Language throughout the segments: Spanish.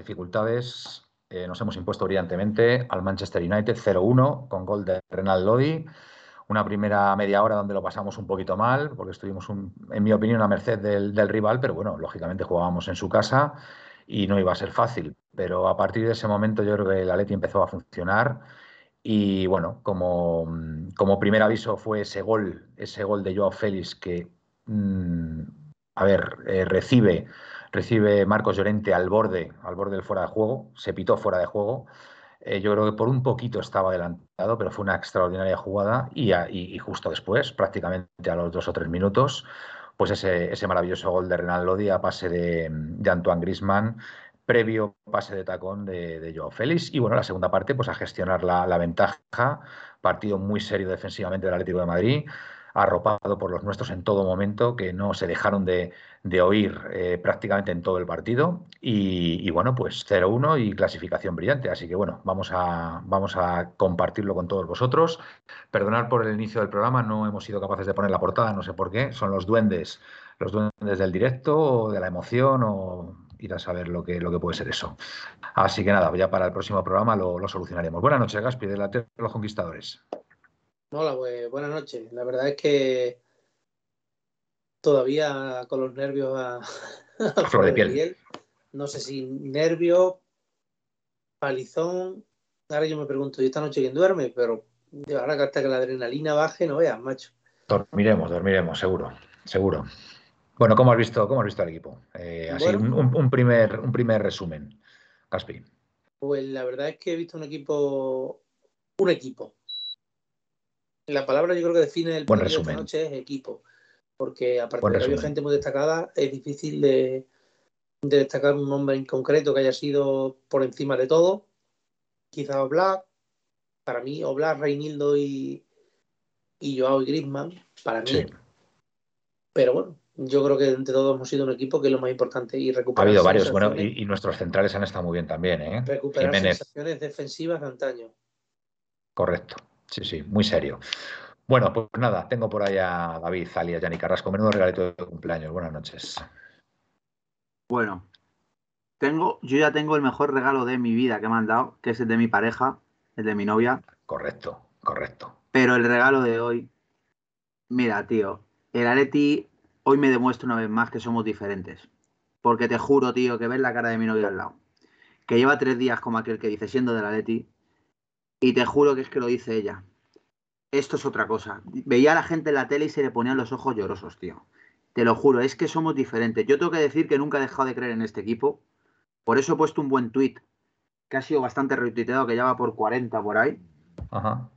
dificultades, eh, nos hemos impuesto brillantemente al Manchester United 0-1 con gol de Renal Lodi. Una primera media hora donde lo pasamos un poquito mal, porque estuvimos, en mi opinión, a merced del, rival, pero bueno, lógicamente jugábamos en su casa y no iba a ser fácil. Pero a partir de ese momento yo creo que el Atleti empezó a funcionar y bueno, como, como primer aviso fue ese gol, ese gol de Joao Félix que, mm, a ver, eh, recibe, recibe Marcos Llorente al borde, al borde del fuera de juego, se pitó fuera de juego. Eh, yo creo que por un poquito estaba adelantado, pero fue una extraordinaria jugada y, justo después, prácticamente a los dos o tres minutos, pues ese, ese maravilloso gol de Renan Lodi a pase de, de Antoine Grisman previo pase de tacón de, Joao Félix. Y bueno, la segunda parte, pues a gestionar la, ventaja. Partido muy serio defensivamente del Atlético de Madrid, arropado por los nuestros en todo momento, que no se dejaron de, oír eh, prácticamente en todo el partido. Y, bueno, pues 0-1 y clasificación brillante. Así que bueno, vamos a, vamos a compartirlo con todos vosotros. Perdonad por el inicio del programa, no hemos sido capaces de poner la portada, no sé por qué. Son los duendes, los duendes del directo, o de la emoción, o ir a saber lo que, lo que puede ser eso. Así que nada, ya para el próximo programa lo, solucionaremos. Buenas noches, Gaspi, de la Tierra de los Conquistadores. Hola, pues buenas noches. La verdad es que todavía con los nervios a, flor de piel. No sé si nervios, palizón. Ahora yo me pregunto, ¿y esta noche quién duerme? Pero ahora que hasta que la adrenalina baje, no veas, macho. Dormiremos, dormiremos, seguro, seguro. Bueno, ¿cómo has visto, cómo has visto al equipo? Eh, así, un, primer, un primer resumen. Caspi. Pues la verdad es que he visto un equipo, un equipo. La palabra yo creo que define el Buen resumen. de noche es equipo. Porque aparte de que había gente muy destacada, es difícil de, destacar un nombre en concreto que haya sido por encima de todo. Quizás Oblak, para mí, Oblak, Reinildo y, y Joao y Griezmann, para mí. Pero bueno, yo creo que entre todos hemos sido un equipo que es lo más importante y recuperar. Ha habido varios, bueno, y, nuestros centrales han estado muy bien también, ¿eh? Recuperar sensaciones defensivas de antaño. Correcto, sí, sí, muy serio. Bueno, pues nada, tengo por ahí a David, Zalia, Yanni Carrasco. Menudo regalito de cumpleaños. Buenas noches. Bueno, tengo, yo ya tengo el mejor regalo de mi vida que me han dado, que es el de mi pareja, el de mi novia. Correcto, correcto. Pero el regalo de hoy, mira, tío, el Areti hoy me demuestra una vez más que somos diferentes. Porque te juro, tío, que ves la cara de mi novio al lado. Que lleva tres días como aquel que dice siendo de la Leti. Y te juro que es que lo dice ella. Esto es otra cosa. Veía a la gente en la tele y se le ponían los ojos llorosos, tío. Te lo juro, es que somos diferentes. Yo tengo que decir que nunca he dejado de creer en este equipo. Por eso he puesto un buen tweet que ha sido bastante retuiteado, que ya va por 40 por ahí.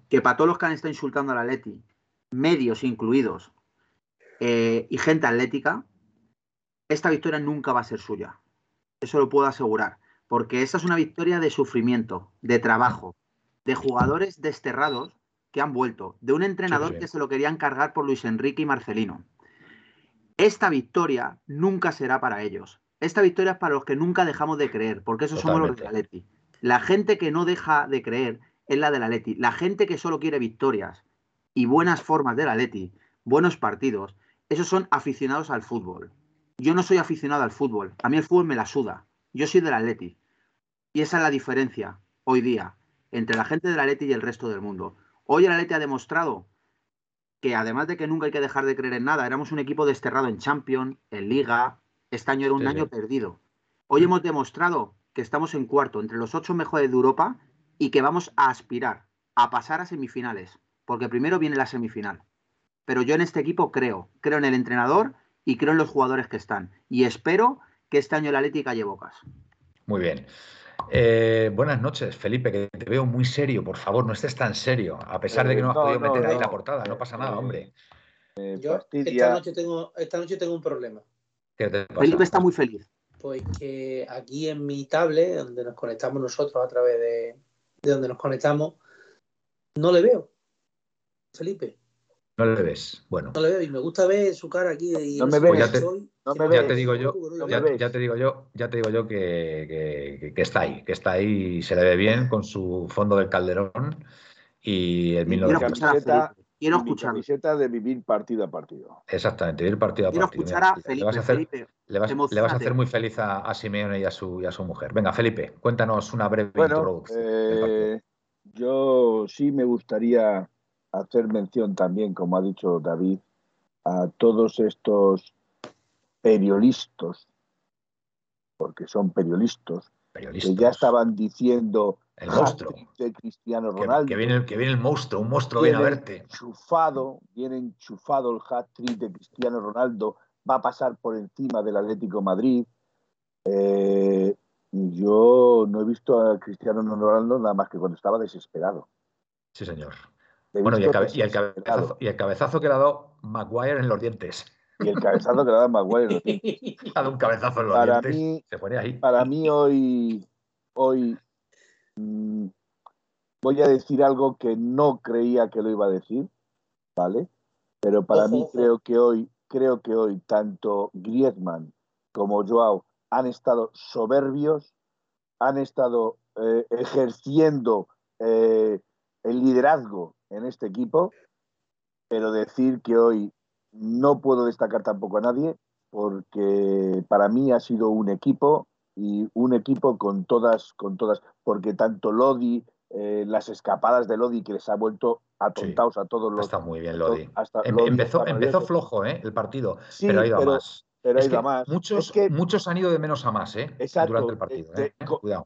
Que para todos los que han estado insultando a la Leti, medios incluidos, eh, y gente atlética, esta victoria nunca va a ser suya. Eso lo puedo asegurar. Porque esta es una victoria de sufrimiento, de trabajo, de jugadores desterrados que han vuelto, de un entrenador que se lo querían cargar por Luis Enrique y Marcelino. Esta victoria nunca será para ellos. Esta victoria es para los que nunca dejamos de creer, porque esos somos los de Atleti. La gente que no deja de creer es la del Atleti. La gente que solo quiere victorias y buenas formas del Atleti, buenos partidos, esos son aficionados al fútbol. Yo no soy aficionado al fútbol. A mí el fútbol me la suda. Yo soy del Atleti. Y esa es la diferencia hoy día entre la gente del Atleti y el resto del mundo. Hoy el Atleti ha demostrado que además de que nunca hay que dejar de creer en nada, éramos un equipo desterrado en Champions, en Liga. Este año era un año perdido. Hoy hemos demostrado que estamos en cuarto, entre los ocho mejores de Europa, y que vamos a aspirar a pasar a semifinales. Porque primero viene la semifinal pero yo en este equipo creo, creo en el entrenador y creo en los jugadores que están. Y espero que este año la Atlética calle bocas. Muy bien. Eh, buenas noches, Felipe, que te veo muy serio. Por favor, no estés tan serio. A pesar de que no has podido meter ahí la portada, no pasa nada, hombre. Eh, yo esta noche, tengo, esta noche tengo un problema. Felipe está muy feliz. Pues que aquí en mi tablet, donde nos conectamos nosotros a través de, de donde nos conectamos, no le veo. Felipe. No le ves. Bueno. No le veo y me gusta ver su cara aquí. Y no me ves. ya, te, digo yo, ya, te digo yo, ya te digo yo que, está ahí, que está ahí y se le ve bien con su fondo del calderón y el 1900. quiero escuchar. camiseta de vivir partido a partido. Exactamente, vivir partido a partido. Quiero escuchar a Felipe. Le vas a hacer, le vas, a hacer muy feliz a, Simeone y a, su, y a su mujer. Venga, Felipe, cuéntanos una breve introducción. Eh, yo sí me gustaría hacer mención también, como ha dicho David, a todos estos periodistas, porque son periodistas, que ya estaban diciendo el monstruo de Cristiano Ronaldo. Que, viene, que viene el monstruo, un monstruo viene a verte. Enchufado, viene enchufado el hat-trick de Cristiano Ronaldo, va a pasar por encima del Atlético Madrid. Eh, yo no he visto a Cristiano Ronaldo nada más que cuando estaba desesperado. Sí, señor. Bueno, y el, cabezazo, y el, cabezazo, que le ha dado Maguire en los dientes. Y el cabezazo que le ha dado Maguire en los dientes. ha dado un cabezazo en los dientes. Se pone ahí. Para mí hoy, hoy Mm, voy a decir algo que no creía que lo iba a decir, ¿vale? Pero para mí creo que hoy, creo que hoy tanto Griezmann como Joao han estado soberbios, han estado eh, ejerciendo eh, el liderazgo en este equipo, pero decir que hoy no puedo destacar tampoco a nadie, porque para mí ha sido un equipo y un equipo con todas, con todas, porque tanto Lodi, eh, las escapadas de Lodi que les ha vuelto atontados a todos los. Está muy bien Lodi. Em, empezó, empezó flojo ¿eh? el partido, pero ha ido a más. Pero ha ido a más. Muchos, muchos han ido de menos a más ¿eh? durante el partido. ¿eh?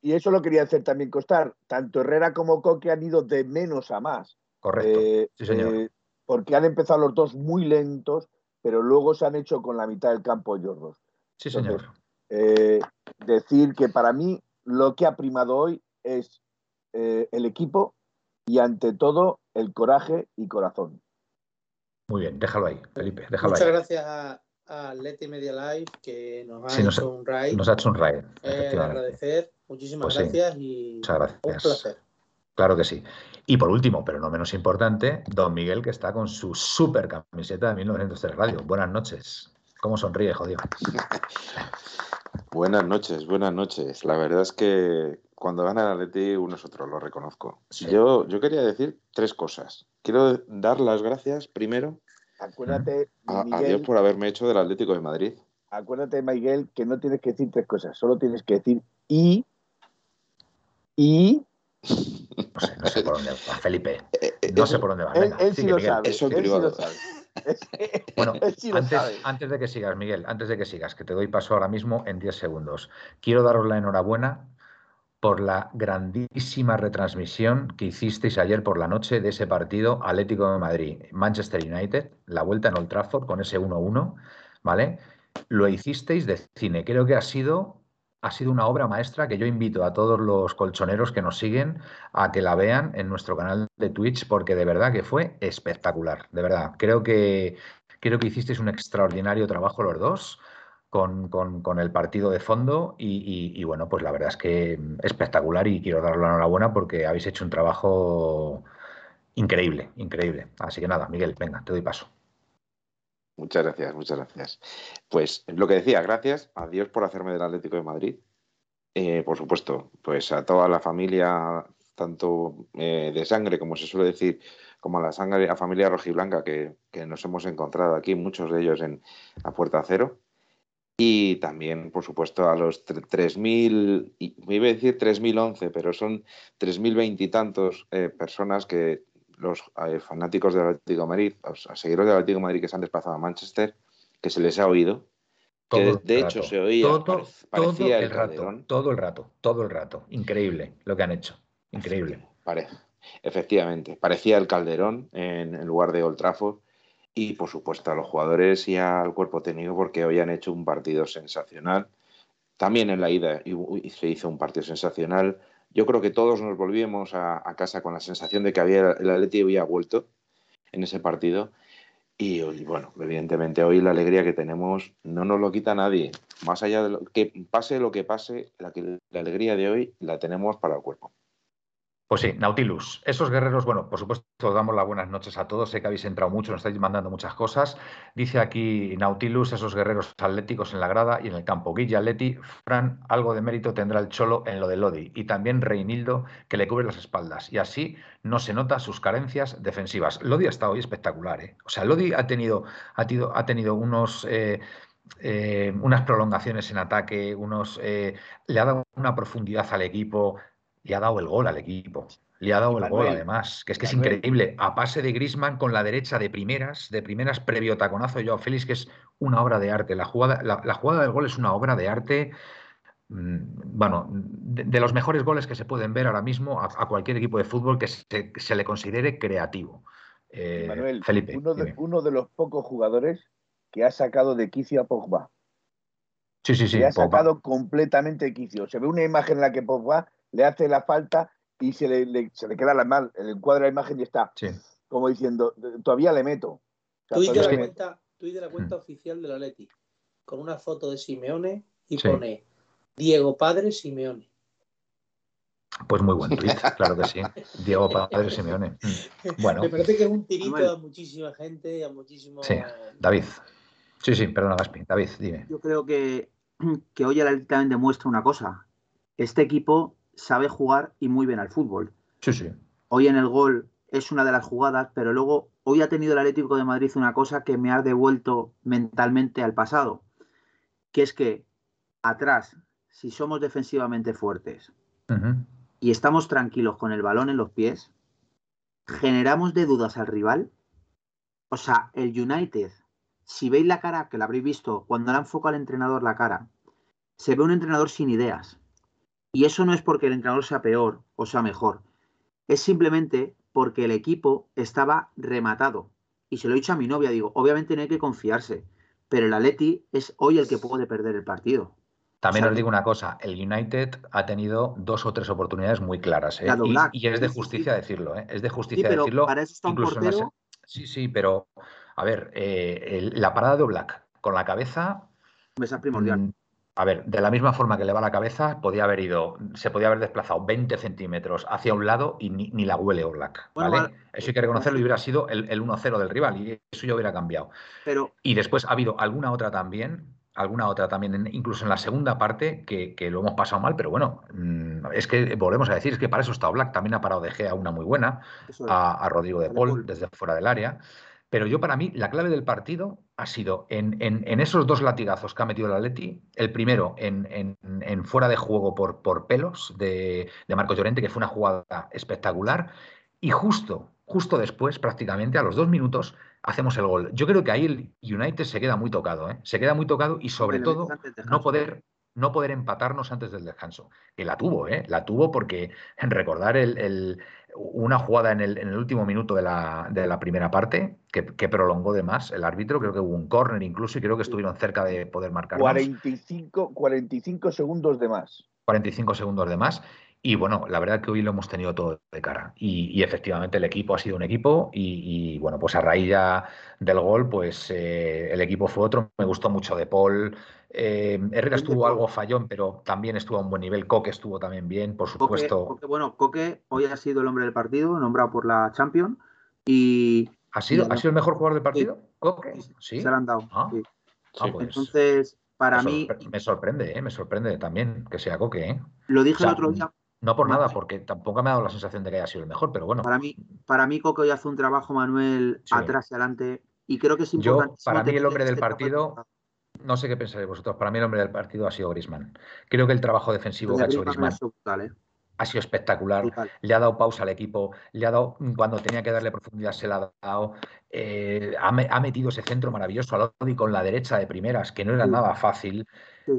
Y eso lo quería hacer también constar. Tanto Herrera como Coque han ido de menos a más. Correcto. sí, señor. porque han empezado los dos muy lentos, pero luego se han hecho con la mitad del campo ellos dos. Sí, señor. Eh, decir que para mí lo que ha primado hoy es eh, el equipo y ante todo el coraje y corazón. Muy bien, déjalo ahí, Felipe. Déjalo Muchas gracias a, a, Leti Media Live que nos ha hecho un raid. Nos ha hecho un raid. Eh, agradecer. Muchísimas pues gracias y Muchas gracias. un placer. Claro que sí. Y por último, pero no menos importante, Don Miguel, que está con su super camiseta de 1903 Radio. Buenas noches. ¿Cómo sonríe, jodido? Buenas noches, buenas noches. La verdad es que cuando gana el Atleti uno es otro, lo reconozco. Yo, yo quería decir tres cosas. Quiero dar las gracias primero acuérdate, a, Dios por haberme hecho del Atlético de Madrid. Acuérdate, Miguel, que no tienes que decir tres cosas, solo tienes que decir y, y no sé, no sé por dónde va, Felipe. Eh, eh, no sé por dónde va. él, sí, lo sabe. Eso en privado. bueno, antes, de que sigas, Miguel, antes de que sigas, que te doy paso ahora mismo en 10 segundos, quiero daros la enhorabuena por la grandísima retransmisión que hicisteis ayer por la noche de ese partido Atlético de Madrid, Manchester United, la vuelta en Old Trafford con ese 1-1, ¿vale? Lo hicisteis de cine. Creo que ha sido ha sido una obra maestra que yo invito a todos los colchoneros que nos siguen a que la vean en nuestro canal de Twitch porque de verdad que fue espectacular, de verdad. Creo que, creo que hicisteis un extraordinario trabajo los dos con, el partido de fondo y, bueno, pues la verdad es que espectacular y quiero daros la enhorabuena porque habéis hecho un trabajo increíble, increíble. Así que nada, Miguel, venga, te doy paso. Muchas gracias, muchas gracias. Pues lo que decía, gracias a Dios por hacerme del Atlético de Madrid. Eh, por supuesto, pues a toda la familia, tanto eh, de sangre, como se suele decir, como a la sangre, a familia rojiblanca que, que nos hemos encontrado aquí, muchos de ellos en la Puerta Cero. Y también, por supuesto, a los 3.000, me iba a decir 3.011, pero son 3.020 y tantos personas que los eh, fanáticos del Atlético de Madrid, los seguidores del Atlético de Madrid que se han desplazado a Manchester, que se les ha oído. que de, hecho se oía, todo, parecía el, rato, todo el rato, todo el rato. Increíble lo que han hecho. Increíble. Parece. Efectivamente, parecía el Calderón en, lugar de Old Trafford. Y por supuesto a los jugadores y al cuerpo técnico porque hoy han hecho un partido sensacional. También en la ida se hizo un partido sensacional yo creo que todos nos volvíamos a, casa con la sensación de que había, el Atleti había vuelto en ese partido. Y, bueno, evidentemente hoy la alegría que tenemos no nos lo quita nadie. Más allá de lo que pase lo que pase, la, la alegría de hoy la tenemos para el cuerpo. Pues sí, Nautilus. Esos guerreros, bueno, por supuesto, os damos las buenas noches a todos. Sé que habéis entrado mucho, nos estáis mandando muchas cosas. Dice aquí Nautilus, esos guerreros atléticos en la grada y en el campo. Guille Atleti, Fran, algo de mérito tendrá el Cholo en lo de Lodi. Y también Reinildo, que le cubre las espaldas. Y así no se nota sus carencias defensivas. Lodi ha estado hoy espectacular, ¿eh? O sea, Lodi ha tenido, ha ha tenido unos. Eh, eh, unas prolongaciones en ataque, unos, le ha dado una profundidad al equipo, le ha dado el gol al equipo. Le ha dado el gol, además, que es que es increíble. A pase de Grisman con la derecha de primeras, de primeras previo taconazo de Joao Félix, que es una obra de arte. La jugada, la, jugada del gol es una obra de arte, mm, bueno, de, los mejores goles que se pueden ver ahora mismo a, cualquier equipo de fútbol que se, le considere creativo. Eh, Manuel, Felipe. Uno de, uno de, los pocos jugadores que ha sacado de quicio a Pogba. Sí, sí, sí. Le ha sacado completamente de quicio. Se ve una imagen en la que Pogba le hace la falta y se le, se le queda la mal, el encuadre de la imagen y está como diciendo, todavía le meto. tú, de la cuenta, de la cuenta oficial de la Leti, con una foto de Simeone y pone Diego Padre Simeone. Pues muy buen tweet, claro que sí. Diego Padre Simeone. Mm. Bueno. Me parece que es un tirito a muchísima gente y a muchísimos. Sí, David. Sí, sí, perdona, Gaspi. David, dime. Yo creo que, que hoy el Leti también demuestra una cosa. Este equipo sabe jugar y muy bien al fútbol. Sí, sí. Hoy en el gol es una de las jugadas, pero luego hoy ha tenido el Atlético de Madrid una cosa que me ha devuelto mentalmente al pasado, que es que atrás, si somos defensivamente fuertes y estamos tranquilos con el balón en los pies, generamos de dudas al rival. O sea, el United, si veis la cara, que la habréis visto, cuando le enfoca al entrenador la cara, se ve un entrenador sin ideas. Y eso no es porque el entrenador sea peor o sea mejor. Es simplemente porque el equipo estaba rematado. Y se lo he dicho a mi novia, digo, obviamente no hay que confiarse, pero el Atleti es hoy el que puede perder el partido. También os digo una cosa, el United ha tenido dos o tres oportunidades muy claras, ¿eh? y, es de justicia decirlo, ¿eh? es de justicia decirlo. Para eso está un portero... Sí, sí, pero a ver, eh, la parada de Black con la cabeza... Primordial. A ver, de la misma forma que le va la cabeza, podía haber ido, se podía haber desplazado 20 centímetros hacia un lado y ni, la huele Oblak. ¿vale? eso hay que reconocerlo y hubiera sido el, 1-0 del rival y eso ya hubiera cambiado. Pero... Y después ha habido alguna otra también, alguna otra también, incluso en la segunda parte, que, lo hemos pasado mal, pero bueno, mm, es que volvemos a decir, es que para eso está Oblak, también ha parado de Gea una muy buena, a, a, Rodrigo de Paul desde fuera del área. Pero yo para mí la clave del partido ha sido en, esos dos latigazos que ha metido el Atleti, el primero en, fuera de juego por, por pelos de, de Marcos Llorente, que fue una jugada espectacular, y justo, justo después, prácticamente a los dos minutos, hacemos el gol. Yo creo que ahí el United se queda muy tocado, ¿eh? se queda muy tocado y sobre todo no poder, no poder empatarnos antes del descanso. Que la tuvo, ¿eh? la tuvo porque recordar el, una jugada en el, en el último minuto de la, de la primera parte que, prolongó de más el árbitro. Creo que hubo un córner incluso y creo que estuvieron cerca de poder marcar. 45, 45 segundos de más. 45 segundos de más. Y bueno, la verdad que hoy lo hemos tenido todo de cara. Y, efectivamente el equipo ha sido un equipo. Y, bueno, pues a raíz ya del gol, pues eh, el equipo fue otro. Me gustó mucho de Paul. Eh, Herrera estuvo algo fallón, pero también estuvo a un buen nivel. Coque estuvo también bien, por supuesto. bueno, Coque hoy ha sido el hombre del partido, nombrado por la Champions. Y. ¿Ha sido, ¿ha sido el mejor jugador del partido? ¿Coque? Sí. Se lo han dado. Ah, ah, pues Entonces, para mí. Me sorprende, ¿eh? me sorprende también que sea Coque. ¿eh? Lo dije el otro día. No por nada, porque tampoco me ha dado la sensación de que haya sido el mejor, pero bueno. Para mí, para mí Coque hoy hace un trabajo, Manuel, atrás y adelante. Y creo que es importante. Yo, para mí, el hombre del este partido no sé qué pensáis vosotros. Para mí el hombre del partido ha sido Grisman. Creo que el trabajo defensivo que ha hecho Grisman ¿eh? ha sido espectacular. Le ha dado pausa al equipo, le ha dado, cuando tenía que darle profundidad, se la ha dado. Eh, ha, metido ese centro maravilloso a Lodi con la derecha de primeras, que no era nada fácil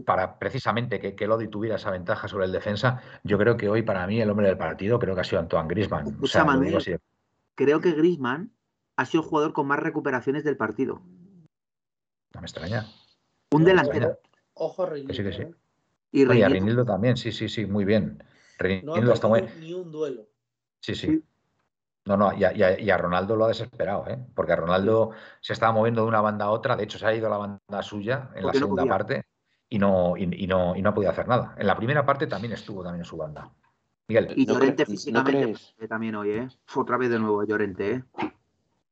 para precisamente que, que, Lodi tuviera esa ventaja sobre el defensa. Yo creo que hoy, para mí, el hombre del partido creo que ha sido Antoine Grisman. Creo que Grisman ha sido el jugador con más recuperaciones del partido. No me extraña. Un delantero. Ojo, Reinildo. sí, que sí. ¿eh? Y Reinildo. también, sí, sí, sí, muy bien. Reinildo no está muy... ni un duelo. Sí, sí. No, no, y a, Ronaldo lo ha desesperado, ¿eh? porque a Ronaldo se estaba moviendo de una banda a otra, de hecho se ha ido a la banda suya en la segunda parte y no, y, no, y no ha podido hacer nada. En la primera parte también estuvo también en su banda. Miguel. Y Llorente físicamente también hoy, ¿eh? Otra vez de nuevo Llorente, ¿eh?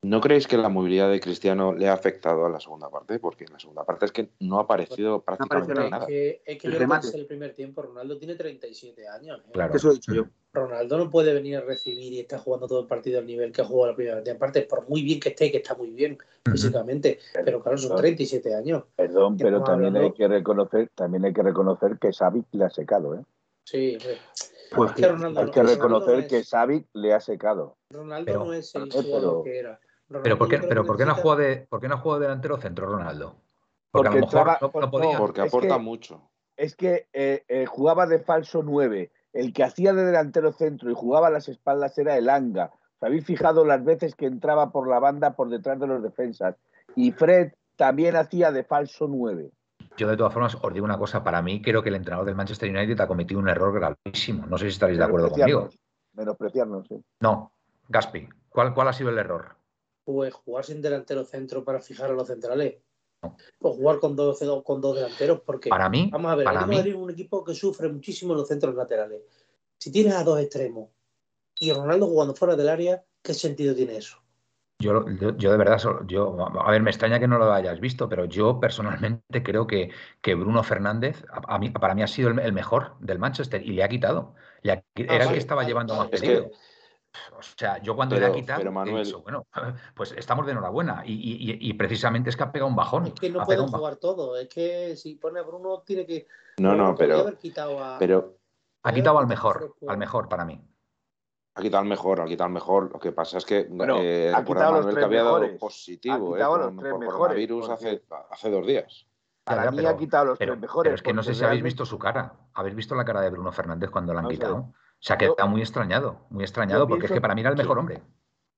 ¿No creéis que la movilidad de Cristiano le ha afectado a la segunda parte? Porque en la segunda parte es que no ha aparecido prácticamente nada. Es que, es que el yo el primer tiempo, Ronaldo tiene 37 años. ¿eh? Claro. Eso he dicho yo. Ronaldo no puede venir a recibir y está jugando todo el partido al nivel que ha jugado la primera parte, por muy bien que esté, que está muy bien físicamente, pero claro, son 37 años. Perdón, pero también hay que reconocer, también hay que reconocer que Xavi le ha secado, ¿eh? Sí, pues que hay que reconocer que Xavi le ha secado. Ronaldo no es el jugador que era. Pero ¿por qué, pero ¿por qué no ha jugado de, por qué no ha jugado delantero centro Ronaldo? Porque, a lo mejor no, podía. Porque aporta mucho. Es que eh, eh, jugaba de falso 9. El que hacía de delantero centro y jugaba a las espaldas era el Anga. ¿Os habéis fijado las veces que entraba por la banda por detrás de los defensas? Y Fred también hacía de falso 9. Yo, de todas formas, os digo una cosa. Para mí, creo que el entrenador del Manchester United ha cometido un error gravísimo. No sé si estaréis de acuerdo conmigo. Menospreciarnos, sí. No, Gaspi, ¿cuál, ¿cuál ha sido el error? Pues jugar sin delantero centro para fijar a los centrales. O jugar con dos, con dos delanteros, porque para mí, vamos a ver, para mí, un equipo que sufre muchísimo en los centros laterales. Si tienes a dos extremos y Ronaldo jugando fuera del área, ¿qué sentido tiene eso? Yo, yo, de verdad, yo, a ver, me extraña que no lo hayas visto, pero yo personalmente creo que, que Bruno Fernández a, mí, para mí ha sido el, mejor del Manchester y le ha quitado. Ah, era el que estaba llevando más peligro. O sea, yo cuando le ha quitado, bueno, pues estamos de enhorabuena. Y, precisamente es que ha pegado un bajón. Es que no pueden jugar todo. Es que si pone a Bruno, tiene que. No, no, pero. pero ha quitado al mejor, al mejor para mí. Ha quitado al mejor, ha quitado al mejor. Lo que pasa es que bueno, eh, ha quitado los tres que mejores. positivo ha quitado eh, los tres por mejores, coronavirus hace, hace dos días. Para mí ha quitado los tres mejores. Pero es que no sé si habéis visto su cara. ¿Habéis visto la cara de Bruno Fernández cuando la han quitado? Se ha quedado muy extrañado, muy extrañado, porque es que para mí era el mejor hombre.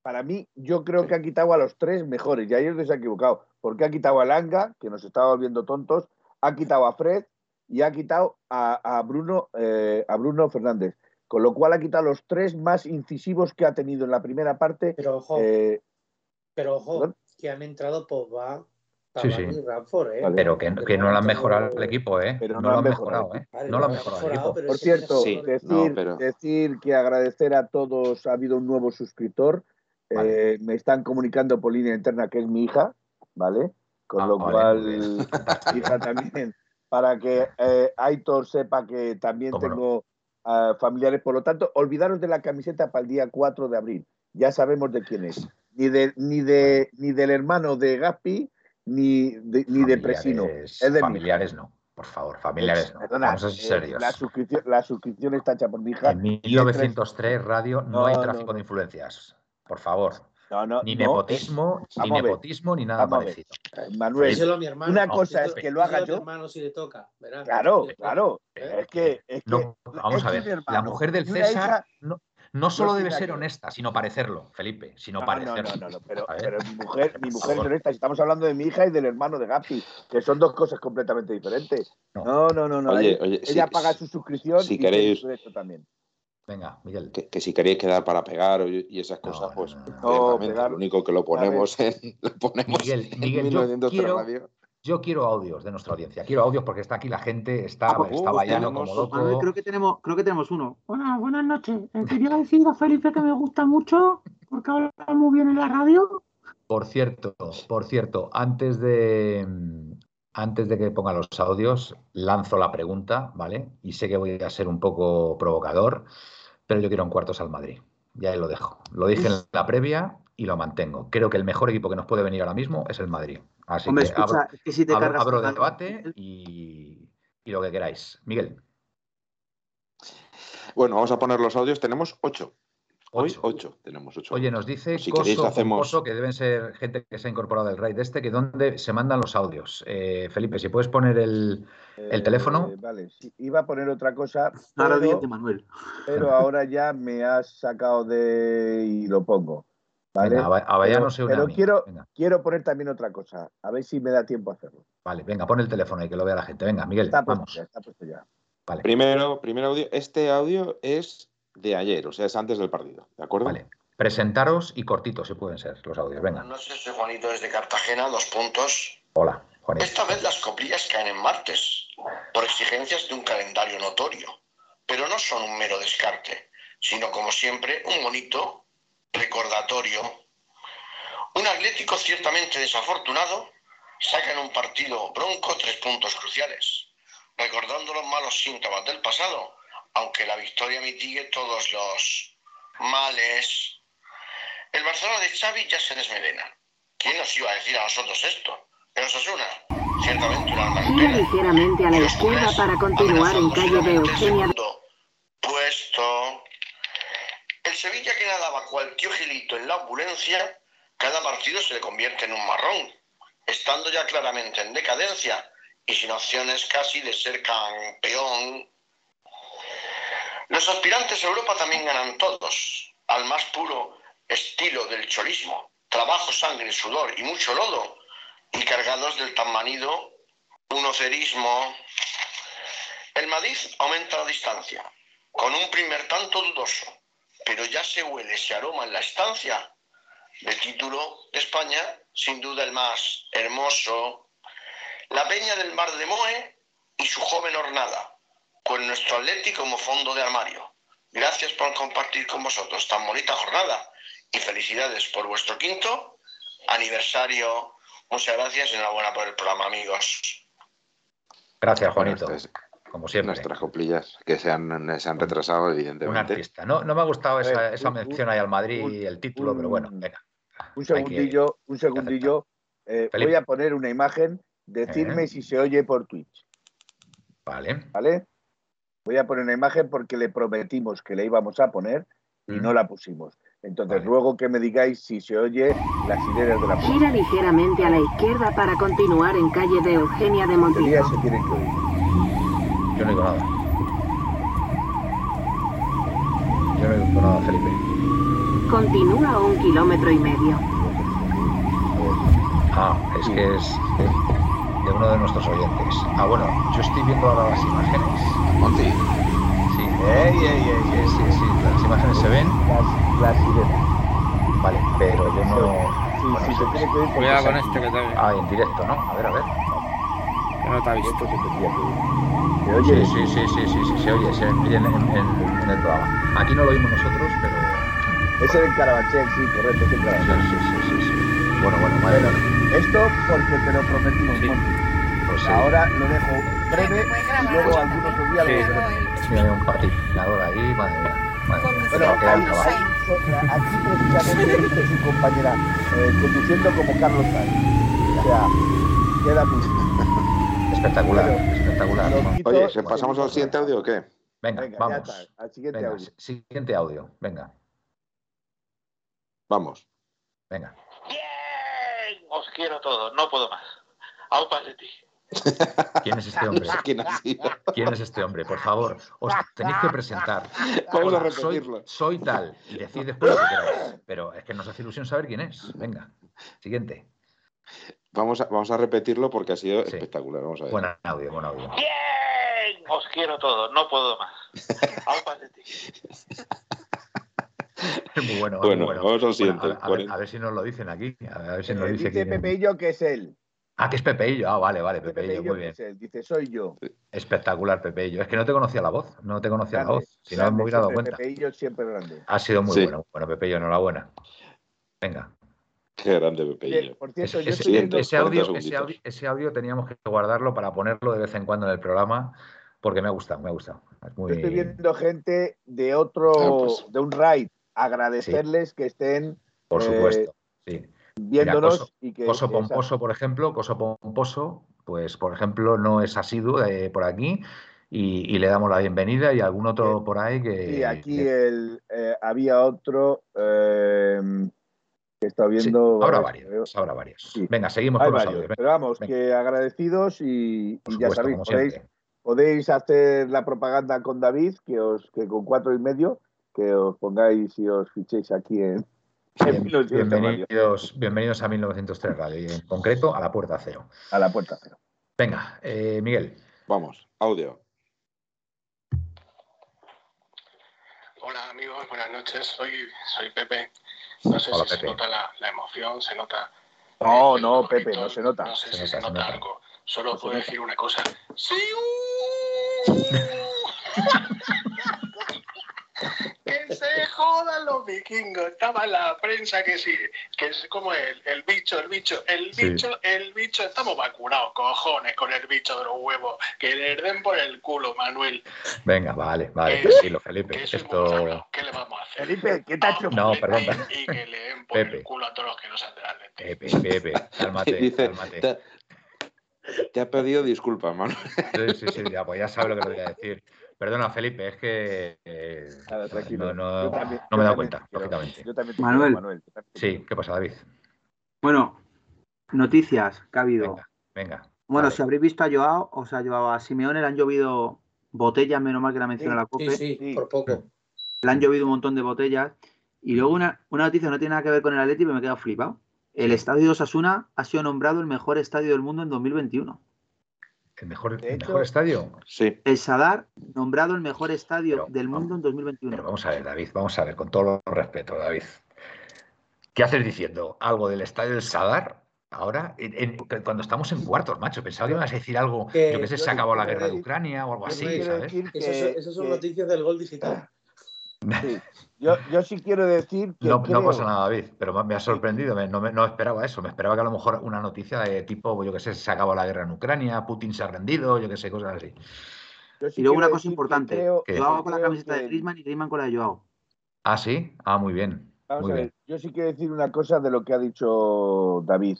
Para mí, yo creo que ha quitado a los tres mejores, y ahí es se ha equivocado, porque ha quitado a Langa, que nos estaba volviendo tontos, ha quitado a Fred y ha quitado a, Bruno, eh, a Bruno Fernández. Con lo cual ha quitado los tres más incisivos que ha tenido en la primera parte. Pero ojo, eh, pero ojo que han entrado Pogba, Sí, sí. ¿eh? Pero que, que, no lo han mejorado el equipo, ¿eh? Pero no, lo han mejorado, ¿eh? no lo han mejorado el equipo. Por cierto, decir, decir, que agradecer a todos, ha habido un nuevo suscriptor. Eh, me están comunicando por línea interna que es mi hija, ¿vale? Con ah, lo cual, hija también, para que eh, Aitor sepa que también tengo familiares. Por lo tanto, olvidaros de la camiseta para el día 4 de abril. Ya sabemos de quién es. Ni, de, ni, de, ni del hermano de Gaspi, ni de, ni de Presino. Es de familiares no. Por favor, familiares no. Vamos a ser eh, serios. La suscripción, la suscripción está hecha por mi hija. En 1903 Radio no, hay tráfico de influencias. Por favor. ni nepotismo, ni nepotismo, ni nada parecido. Manuel, una cosa es que lo haga yo. Hermano, si le toca, claro, claro. Es que, es que vamos a ver. La mujer del César no, no solo debe ser honesta, sino parecerlo, Felipe, sino parecerlo. No, no, no, pero, mi mujer, mi mujer es honesta. Estamos hablando de mi hija y del hermano de Gapi, que son dos cosas completamente diferentes. No, no, no, no. Oye, oye, ella paga su suscripción si y queréis, también. Venga, Miguel. Que, si queréis quedar para pegar y esas cosas, pues no, lo único que lo ponemos en, lo ponemos Miguel, Miguel, yo quiero, yo quiero audios de nuestra audiencia. Quiero audios porque está aquí la gente, está, ah, está uh, como loco. creo que tenemos, creo que tenemos uno. Buenas, buenas noches. Eh, quería decir a Felipe que me gusta mucho porque habla muy bien en la radio. Por cierto, por cierto, antes de antes de que ponga los audios, lanzo la pregunta, ¿vale? Y sé que voy a ser un poco provocador, pero yo quiero un cuartos al Madrid. Ya lo dejo. Lo dije en la previa y lo mantengo. Creo que el mejor equipo que nos puede venir ahora mismo es el Madrid. Así que, abro, debate y, lo que queráis. Miguel. Bueno, vamos a poner los audios. Tenemos ocho. Hoy ocho. Tenemos ocho. Oye, nos dice Coso, que deben ser gente que se ha incorporado al raid este, que dónde se mandan los audios. Eh, Felipe, si puedes poner el, teléfono. Eh, vale, iba a poner otra cosa. Ahora pero, Manuel. Pero ahora ya me has sacado de y lo pongo. Venga, no se pero quiero, quiero poner también otra cosa, a ver si me da tiempo a hacerlo. Vale, venga, pon el teléfono y que lo vea la gente. Venga, Miguel, está vamos. está puesto ya. Vale. Primero, primero audio. Este audio es de ayer, o sea, es antes del partido, ¿de acuerdo? Vale. Presentaros y cortitos, si pueden ser los audios. Venga. Buenas noches, soy Juanito desde Cartagena, dos puntos. Hola, Juanito. Esta vez las coplillas caen en martes, por exigencias de un calendario notorio. pero no son un mero descarte, sino como siempre un bonito recordatorio. Un Atlético ciertamente desafortunado saca en un partido bronco tres puntos cruciales, recordando los malos síntomas del pasado, aunque la victoria mitigue todos los males. El Barcelona de Xavi ya se desmelena. ¿Quién nos iba a decir a nosotros esto? Pero Osasuna, ciertamente una Gira ligeramente a la izquierda para continuar en calle de Eugenia. Puesto. El Sevilla que nadaba cual tío Gilito en la opulencia, cada partido se le convierte en un marrón, estando ya claramente en decadencia y sin opciones casi de ser campeón. Los aspirantes a Europa también ganan todos, al más puro estilo del cholismo, trabajo, sangre, sudor y mucho lodo, y cargados del tan manido unocerismo. El Madrid aumenta la distancia, con un primer tanto dudoso, pero ya se huele ese aroma en la estancia. De título de España, sin duda el más hermoso. La Peña del Mar de Moe y su joven hornada, con nuestro Atlético como fondo de armario. Gracias por compartir con vosotros tan bonita jornada y felicidades por vuestro quinto aniversario Muchas gracias y enhorabuena por el programa, amigos. Gracias, Juanito. Como siempre. Nuestras coplillas que se han, se han retrasado, evidentemente. Un artista. No, no me ha gustado esa, esa mención ahí al Madrid y el título, pero bueno, venga. Un segundillo, un segundillo. Eh, voy a poner una imagen. Decirme si se oye por Twitch. Vale. ¿Vale? Voy a poner una imagen porque le prometimos que le íbamos a poner y no la pusimos. Entonces, luego que me digáis si se oye las sirenas de la puerta. Gira ligeramente a la izquierda para continuar en calle de Eugenia de Montijo. se tienen que oír. Yo no digo nada. Yo no digo nada, Felipe. Continúa un kilómetro y medio. Ah, es que es de uno de nuestros oyentes. Ah, bueno, yo estoy viendo ahora las imágenes. Monty. Sí. Ey, ey, ey, sí, sí, las imágenes se ven. La sirena. Vale, pero yo no. Sí, bueno, sí, se tiene que ir Cuidado con este que te Ah, en directo, ¿no? A ver, a ver. Que no te ha visto. Que ir. ¿Se oye? Sí, sí, sí, sí, sí, se oye, se oye en, en, en, el programa. Aquí no lo oímos nosotros, pero. Ese de Carabanchel, sí, correcto, es el Carabanchel. Sí, sí, sí, sí, sí. Bueno, bueno, madre bueno, Esto porque te lo prometimos, sí. Pues sí. Ahora lo dejo breve y luego algún otro día sí. lo. Mira, un patinador ahí, madre mía. Bueno, ahí, aquí precisamente dice su compañera, eh, conduciendo como Carlos Sainz. O sea, queda muy Espectacular, Oye, ¿se pasamos al siguiente audio o qué? Venga, venga vamos. Está, al siguiente venga, audio. Siguiente audio, venga. Vamos. Venga. Bien, os quiero a todos, no puedo más. Aupa de ti. ¿Quién es este hombre? ¿Quién, ha sido? ¿Quién es este hombre? Por favor, os tenéis que presentar. Vamos Hola, a repetirlo. Soy, soy, tal. Y decid después lo que queráis. Pero es que nos hace ilusión saber quién es. Venga, siguiente. Vamos a, vamos a repetirlo porque ha sido sí. espectacular. Vamos a ver. Buen audio, buen audio. Bien, os quiero todos, no puedo más. De ti. Es muy bueno. Bueno, muy bueno. vamos al siguiente. Bueno, a, a, ver, a, ver, si nos lo dicen aquí. A ver si nos Eh, dice dice quién- Pepeillo que es él. Ah, que es Pepeillo. Ah, vale, vale, Pepeillo, Pepeillo muy bien. es él. Dice, soy yo. Espectacular, Pepeillo. Es que no te conocía la voz, no te conocía la Grande, voz. Si no me grande, hubiera dado cuenta. Pepeillo siempre grande. Ha sido muy Sí. bueno. Bueno, Pepeillo, enhorabuena. Venga. Qué grande Pepeillo. Oye, por cierto, Ese, yo ese- estoy viendo... ese 40 audio, ese, audio, ese audio teníamos que guardarlo para ponerlo de vez en cuando en el programa porque me ha gustado, me ha gustado. Es muy... Yo estoy viendo gente de otro, Ah, pues. de un raid. Agradecerles que estén Por eh, supuesto. Sí. viéndonos Coso- y que Coso esa- Pomposo, por ejemplo, Coso Pomposo, pues por ejemplo, no es asiduo eh, por aquí y, y le damos la bienvenida y algún otro Sí. por ahí que. Sí, aquí que- el, eh, había otro eh, que he estado sí, viendo. habrá eh, varios, habrá varios. Sí. Venga, seguimos Hay con los varios, audios. venga, pero vamos, venga. que agradecidos y, ya sabéis, podéis, hacer la propaganda con David, que os que con cuatro y medio, que os pongáis y os fichéis aquí en, en Bien- 1903 Radio, bienvenidos, bienvenidos a 1903 Radio y en concreto a la puerta cero. a la puerta cero. Venga, eh, Miguel. Vamos, audio. Hola amigos, buenas noches. Soy, soy Pepe. No sé Hola, si Pepe. se nota la, la emoción, se nota. No, el no, Pepe, no se nota. No sé Se si nota, se nota nota. algo. Solo No puedo decir una cosa. ¡Sí! estaban los vikingos, estaba la prensa que sí, que es como el, el bicho, el bicho, el Sí. bicho, el bicho, estamos vacunados, cojones, con el bicho de los huevos, que le den por el culo, Manuel. Venga, vale, vale, tranquilo, Felipe. Que soy muy Esto. malo, ¿qué le vamos a hacer? Felipe, ¿qué te ha hecho? No, perdón. Y que le den por Pepe. el culo a todos los que no sean Atleti. Pepe, Pepe, cálmate, Dice, cálmate. te, te ha pedido disculpas, mano. Sí, sí, sí, ya, pues ya sabe lo que le voy a decir. Perdona, Felipe, es que eh, Nada, tranquilo. no, Yo no, también- no yo me he dado cuenta, quiero. lógicamente. Yo también te Manuel. quiero, Manuel. Yo también Sí, ¿qué pasa, David? Bueno, noticias que ha habido. Venga, venga. Bueno, si habréis visto a Joao, o sea, Joao, a Simeone le han llovido botellas, menos mal que la menciona la COPE. sí, Sí. por poco. Le han llovido un montón de botellas. Y luego una, una noticia que no tiene nada que ver con el Atleti, pero me he quedado flipado. El estadio de Osasuna ha sido nombrado el mejor estadio del mundo en 2021. ¿El mejor, De el hecho- mejor estadio? Sí. El Sadar, nombrado el mejor estadio Pero, del mundo en Pero 2021. vamos a ver, David, vamos a ver, con todo el respeto, David. ¿Qué haces diciendo? ¿Algo del estadio del Sadar? Ahora, en- en- cuando estamos en cuartos, macho, pensaba que ibas a decir algo, Que yo que sé, yo se acabó la guerra de Ucrania o algo así, ¿sabes? que- Esas son, esas son que- noticias del gol digital. Sí. Yo, yo sí quiero decir que No, creo, no pasa nada, David, pero me- ha sorprendido, me- no, me- no esperaba eso, me esperaba que a lo mejor una noticia de tipo, yo que sé, se acabó la guerra en Ucrania, Putin se ha rendido, yo que sé, cosas así. sí Y luego una cosa decir que importante. creo- ¿Qué? Joao con la camiseta de Griezmann y Griezmann con la de Joao. Ah, sí, ah, muy bien, Vamos muy a ver, bien. yo sí quiero decir una cosa de lo que ha dicho David.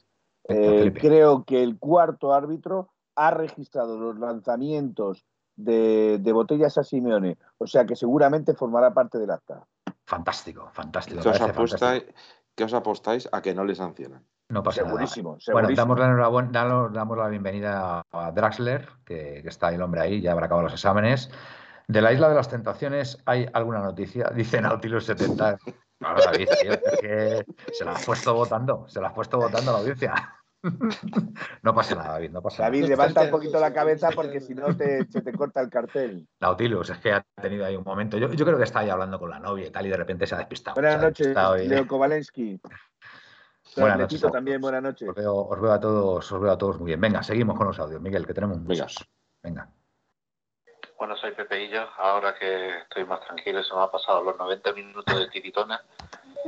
Eh, creo que el cuarto árbitro ha registrado los lanzamientos de, de botellas a Simeone, o sea que seguramente formará parte del acta. Fantástico, fantástico. ¿Qué os, apostáis, fantástico. ¿Qué os apostáis a que no le sancionan? No pasa nada. Segurísimo, Bueno, damos la, enhorabuena- damos, damos la bienvenida a Draxler, que, que está ahí el hombre ahí, ya habrá acabado los exámenes. De la Isla de las Tentaciones, ¿hay alguna noticia? Dice Nautilus 70. Claro, David, tío, es que se la has puesto votando, se la has puesto votando a la audiencia. No pasa nada, David, no pasa David, nada. levanta un poquito la cabeza porque si no te, se te corta el cartel. Nautilus, es que ha tenido ahí un momento. Yo, yo creo que está ahí hablando con la novia y tal, y de repente se ha despistado. Buenas noches, y- Leo Kovalensky. Buenas noches. también, buenas noches. Os veo, os veo a todos, os veo a todos muy bien. Venga, seguimos con los audios, Miguel, que tenemos muchos. Venga. Bueno, soy Pepeillo. Ahora que estoy más tranquilo, se me ha pasado los 90 minutos de tiritona.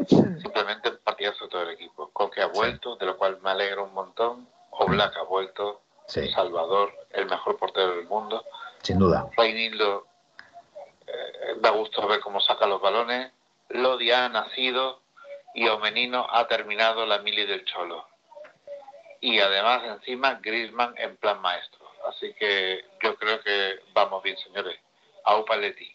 Simplemente un partidazo todo el equipo. Coque ha vuelto, de lo cual me alegro un montón. Oblak ha vuelto. Sí, Salvador, el mejor portero del mundo. sin duda. Reinildo, eh, da gusto ver cómo saca los balones. Lodi ha nacido y Omenino ha terminado la mili del Cholo. Y además, encima, Grisman en plan maestro. Así que yo creo que vamos bien, señores. Au Paletti.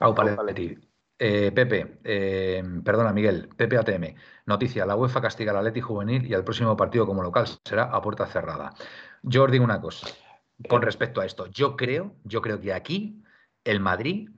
Au, Paletti. Eh, Pepe, eh, perdona Miguel, Pepe ATM. Noticia, la UEFA castiga al Atleti juvenil y el próximo partido como local será a puerta cerrada. Yo os digo una cosa con respecto a esto. Yo creo, yo creo que aquí el Madrid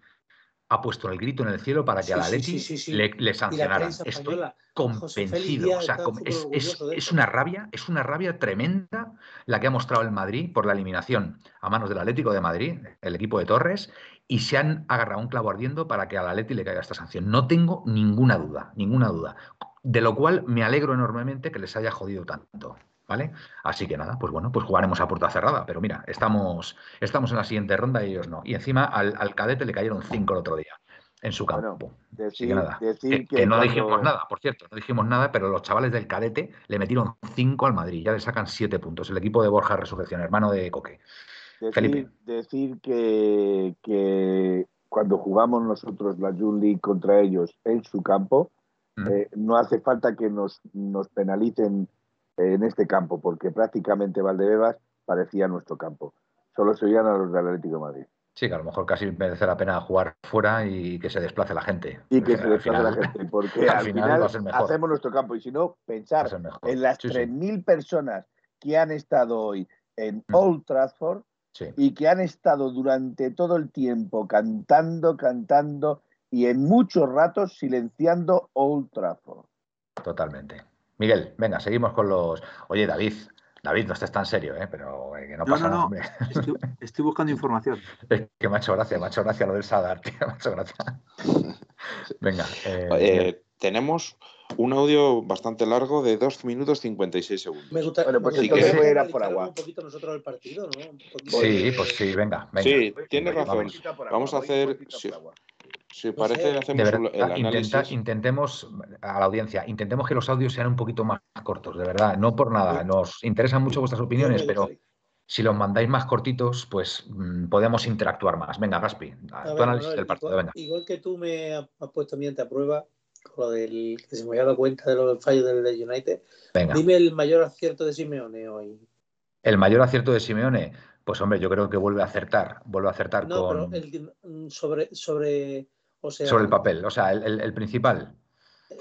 ha puesto el grito en el cielo para que Sí, al Atleti sí, sí, sí. le, sancionaran. Estoy convencido. O sea, es, es- una rabia, es una rabia tremenda la que ha mostrado el Madrid por la eliminación a manos del Atlético de Madrid, el equipo de Torres, y se han agarrado un clavo ardiendo para que al Atleti le caiga esta sanción. No tengo ninguna duda, ninguna duda. De lo cual me alegro enormemente que les haya jodido tanto. ¿Vale? Así que nada, pues bueno, pues jugaremos a puerta cerrada. Pero mira, estamos, estamos en la siguiente ronda y ellos no. Y encima al, al cadete le cayeron cinco el otro día en su Bueno, campo. Así Decir, que nada. decir Que, no cuando- dijimos nada, por cierto, no dijimos nada, pero los chavales del cadete le metieron cinco al Madrid, ya le sacan siete puntos. El equipo de Borja Resurrección, hermano de Coque. Felipe. Decir, decir que, que cuando jugamos nosotros la League contra ellos en su campo, Mm. eh, no hace falta que nos, nos penalicen en este campo, porque prácticamente Valdebebas parecía nuestro campo. Solo se oían a los del Atlético de Madrid. Sí, que a lo mejor casi merece la pena jugar fuera y que se desplace la gente. Y que se desplace la gente, porque al al final hacemos nuestro campo. Y si no, pensar en las Sí, sí. 3.000 personas que han estado hoy en Mm. Old Trafford Sí. y que han estado durante todo el tiempo cantando, cantando y en muchos ratos silenciando Old Trafford. Totalmente. Miguel, venga, seguimos con los. Oye, David, David, no estés tan serio, ¿eh? pero eh, que no No, pasa no, nada, no. hombre. Estoy, estoy buscando información. Es que me ha hecho gracia, me ha hecho gracia lo del Sadar, tío, me ha hecho gracia. Venga, eh, Eh, tenemos un audio bastante largo de 2 minutos 56 segundos. Me gusta, Bueno, pues me entonces gustaría voy a ir a por agua. un poquito nosotros el partido, ¿no? Un poquito sí, pues sí, venga, venga. Sí, tienes razón. vamos. Vamos a hacer- sí. Si parece, hacemos De el verdad, intenta- análisis. intentemos, a la audiencia, intentemos que los audios sean un poquito más cortos, de verdad, no por nada. Nos interesan mucho vuestras opiniones, pero si los mandáis más cortitos, pues mm, podemos interactuar más. Venga, Gaspi, A tu ver, análisis del partido, igual, venga. igual que tú me has, puesto mi mente a prueba lo del que se me había dado cuenta de los fallos del de United. Venga. Dime el mayor acierto de Simeone hoy. El mayor acierto de Simeone, pues hombre, yo creo que vuelve a acertar, vuelve a acertar No, con, pero el que- mm, sobre, sobre, o sea, sobre el papel, o sea, el, el- el principal.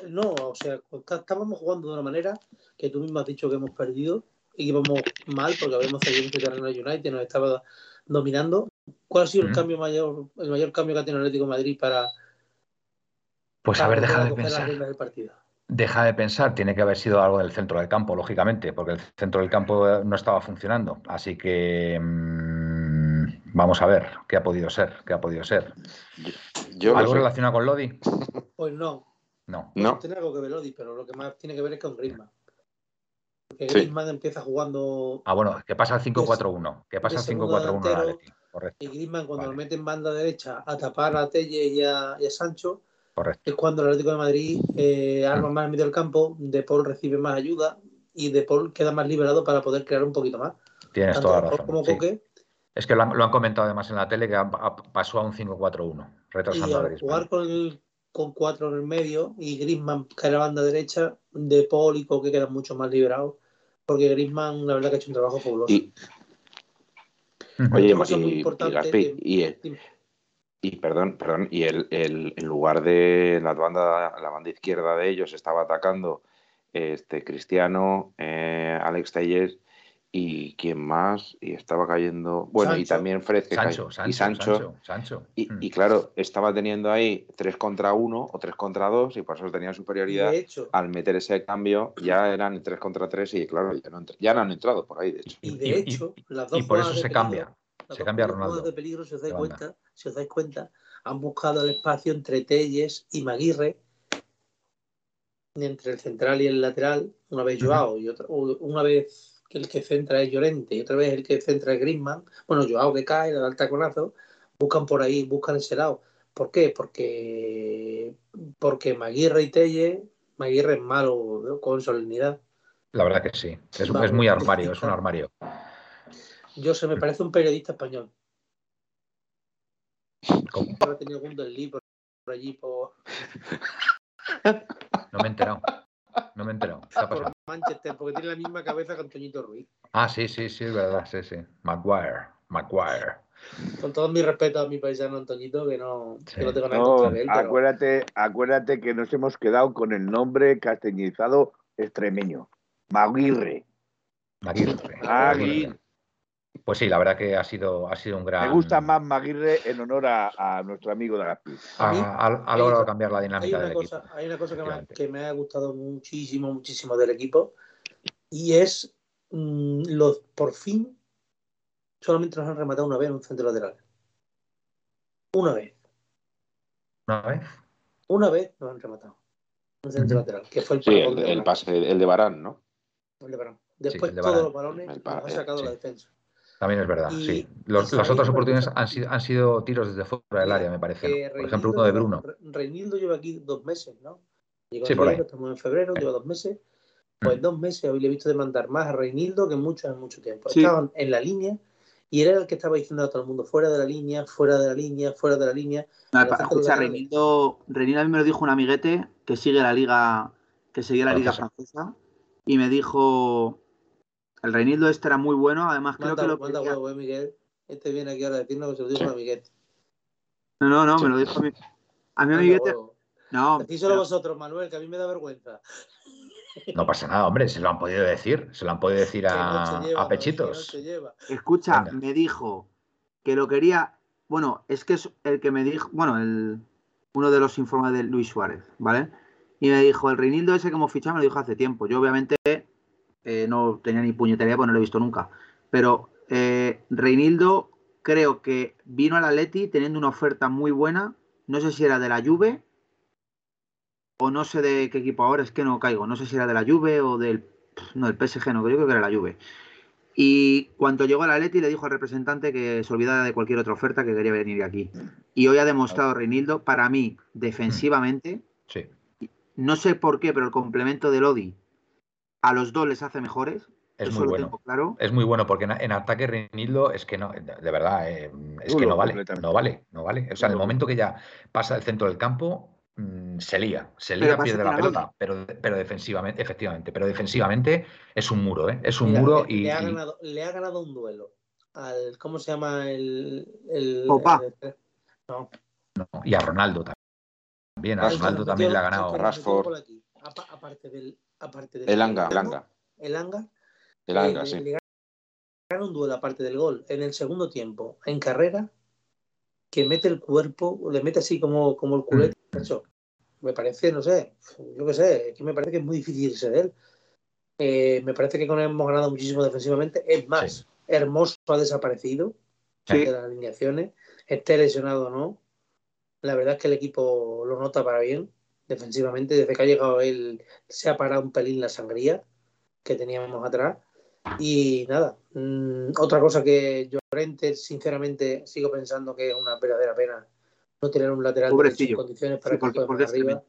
no, o sea, está- estábamos jugando de una manera que tú mismo has dicho que hemos perdido y que íbamos mal porque habíamos cedido mucho terreno al United, nos estaba dominando. ¿Cuál ha sido el cambio mayor, el mayor cambio que ha tenido Atlético de Madrid para, Pues a para ver, volver deja a de pensar. Deja de pensar, tiene que haber sido algo del centro del campo, lógicamente, porque el centro del campo eh, no estaba funcionando. Así que mm, vamos a ver qué ha podido ser, qué ha podido ser. Yo ¿Algo relacionado con Lodi? Pues no, No. No. tiene algo que ver Lodi, pero lo que más tiene que ver es con Griezmann. Porque Sí. Griezmann empieza jugando Ah, bueno, que pasa al 5-4-1. Que pasa al segundo 5-4-1 al delantero. Atleti. Correcto, y Griezmann cuando Vale. lo mete en banda derecha a tapar a Telle y a, y a Sancho, correcto. es cuando el Atlético de Madrid eh, arma más en medio del campo, De Paul recibe más ayuda y De Paul queda más liberado para poder crear un poquito más. Tienes Tanto toda la razón. como sí. Coque, Es que lo han, lo han comentado además en la tele que pasó a un 5-4-1, y retrasando al Griezmann. jugar con, el- con cuatro en el medio y Griezmann cae a la banda derecha, De Paul y Coque quedan mucho más liberados, porque Griezmann la verdad que ha hecho un trabajo fabuloso. Y, oye, y, y importante Gaspi, que- y. y perdón, perdón, y el, el- en lugar de la banda, la banda izquierda de ellos estaba atacando este Cristiano, eh, Alex Telles y quién más, y estaba cayendo, bueno, y también Fred que Sancho, cayó- Sancho, y Sancho, Sancho, Sancho. Y, Mm. y claro, estaba teniendo ahí 3 contra 1 o 3 contra 2 y por eso tenía superioridad. de hecho, Al meter ese cambio ya eran 3 contra 3 y claro, ya no, ya no han entrado por ahí, de hecho. y de y- hecho, las dos Y por eso se cambia. Se cambia Ronaldo. de peligro, si os dais cuenta, si os dais cuenta, han buscado el espacio entre Telles y Maguire, entre el central y el lateral, una vez. Joao y otra, una vez que el que centra es Llorente y otra vez el que centra es Griezmann. Bueno, Joao que cae, le da el taconazo, buscan por ahí, buscan ese lado. ¿Por qué? Porque porque Maguire y Telles, Maguire es malo ¿no? con solemnidad. La verdad que sí. Es, Vamos, es muy armario, es un armario. Yo se me parece un periodista español. ¿Cómo? Ahora tenía Gunderly por, por allí, por, No me he enterado. No me he enterado. ¿Qué ha por pasado? Manchester, porque tiene la misma cabeza que Antoñito Ruiz. Ah, sí, sí, sí, es verdad. Sí, sí. Maguire. Maguire. Con todo mi respeto a mi paisano Antoñito, que no, que no tengo nada No, él, pero acuérdate, acuérdate que nos hemos quedado con el nombre castellanizado extremeño. Maguirre. Maguire. Maguire. Pues sí, la verdad que ha sido, ha sido un gran. Me gusta más Maguirre en honor a, a nuestro amigo de Gaspi. Ha, logrado cambiar la dinámica del cosa, equipo. hay una cosa que me, ha, efectivamente. que me ha gustado muchísimo, muchísimo del equipo, y es mm, los por fin solamente nos han rematado una vez en un centro lateral. Una vez. ¿Una vez? Una vez nos han rematado. Un centro lateral, que fue el Sí, el, de el pase, el de Barán, ¿no? el de Varane. Después de todos Varane. los balones nos ha sacado sí. la defensa. También es verdad, Y- sí. Los- las otras oportunidades han sido, han sido tiros desde fuera del área, me parece. ¿no? que Por ejemplo, uno de Bruno. Re- Reinildo lleva aquí dos meses, ¿no? Llegó Sí, en ahí. estamos en febrero, lleva dos meses. Pues en dos meses hoy le he visto demandar más a Reinildo que mucho en mucho tiempo. Sí. Estaban en la línea y era el que estaba diciendo a todo el mundo fuera de la línea, fuera de la línea, fuera de la línea. No, escucha, Reinildo, Reinildo a mí me lo dijo un amiguete que sigue la liga, que seguía la liga francesa, y me dijo el Reinildo este era muy bueno, además creo Manda, que lo manda quería- huevo, eh, Miguel. Este viene aquí ahora a decirnos que se lo dijo a Miguel. No, no, no, me lo dijo a mí. A mí huevo. no, Decíselo pero- vosotros, Manuel, que a mí me da vergüenza. No pasa nada, hombre, se lo han podido decir. Se lo han podido decir a, no lleva, pechitos. no escucha, Venga. me dijo que lo quería, bueno, es que es el que me dijo, bueno, el uno de los informes de Luis Suárez, ¿vale? Y me dijo, el Reinildo ese que hemos fichado me lo dijo hace tiempo. Yo obviamente eh, no tenía ni puñetería porque no lo he visto nunca. Pero eh, Reinildo creo que vino al Atleti teniendo una oferta muy buena. No sé si era de la Juve o no sé de qué equipo ahora, es que no caigo. No sé si era de la Juve o del, no, del PSG, no creo que era la Juve. Y cuando llegó al Atleti le dijo al representante que se olvidara de cualquier otra oferta que quería venir aquí. Y hoy ha demostrado Reinildo, para mí, defensivamente, Sí. no sé por qué, pero el complemento de Lodi a los dos les hace mejores. Es Eso muy lo bueno. tengo claro. Es muy bueno porque en, en ataque Reinildo es que no, de verdad, eh, es que no vale, no vale, no vale. O sea, en el momento que ya pasa del centro del campo, mm, se lía, se lía, pierde la la pelota, pero, pero defensivamente, efectivamente, pero defensivamente es un muro, ¿eh? Es un Mira, muro le, y, le ha y- ganado, le ha ganado un duelo al. ¿Cómo se llama el. el Popa. el- no, no, y a Ronaldo también. A Rashford. Ronaldo también le ha ganado. Apa- Aparte del. Aparte del El Anga, el Anga. El Anga. El eh, Anga, sí. le gana un duelo aparte del gol en el segundo tiempo, en carrera, que mete el cuerpo, le mete así como, como el culete. Mm. Eso, me parece, no sé, yo qué sé, que me parece que es muy difícil ser él. Eh, me parece que con él hemos ganado muchísimo defensivamente. Es más, Sí. Hermoso ha desaparecido Sí. de las alineaciones, esté lesionado o no. La verdad es que el equipo lo nota para bien defensivamente. Desde que ha llegado él, se ha parado un pelín la sangría que teníamos atrás. Y nada, mm, otra cosa que Llorente, sinceramente, sigo pensando que es una verdadera pena no tener un lateral en condiciones para Sí, que porque- juegue porque más es arriba.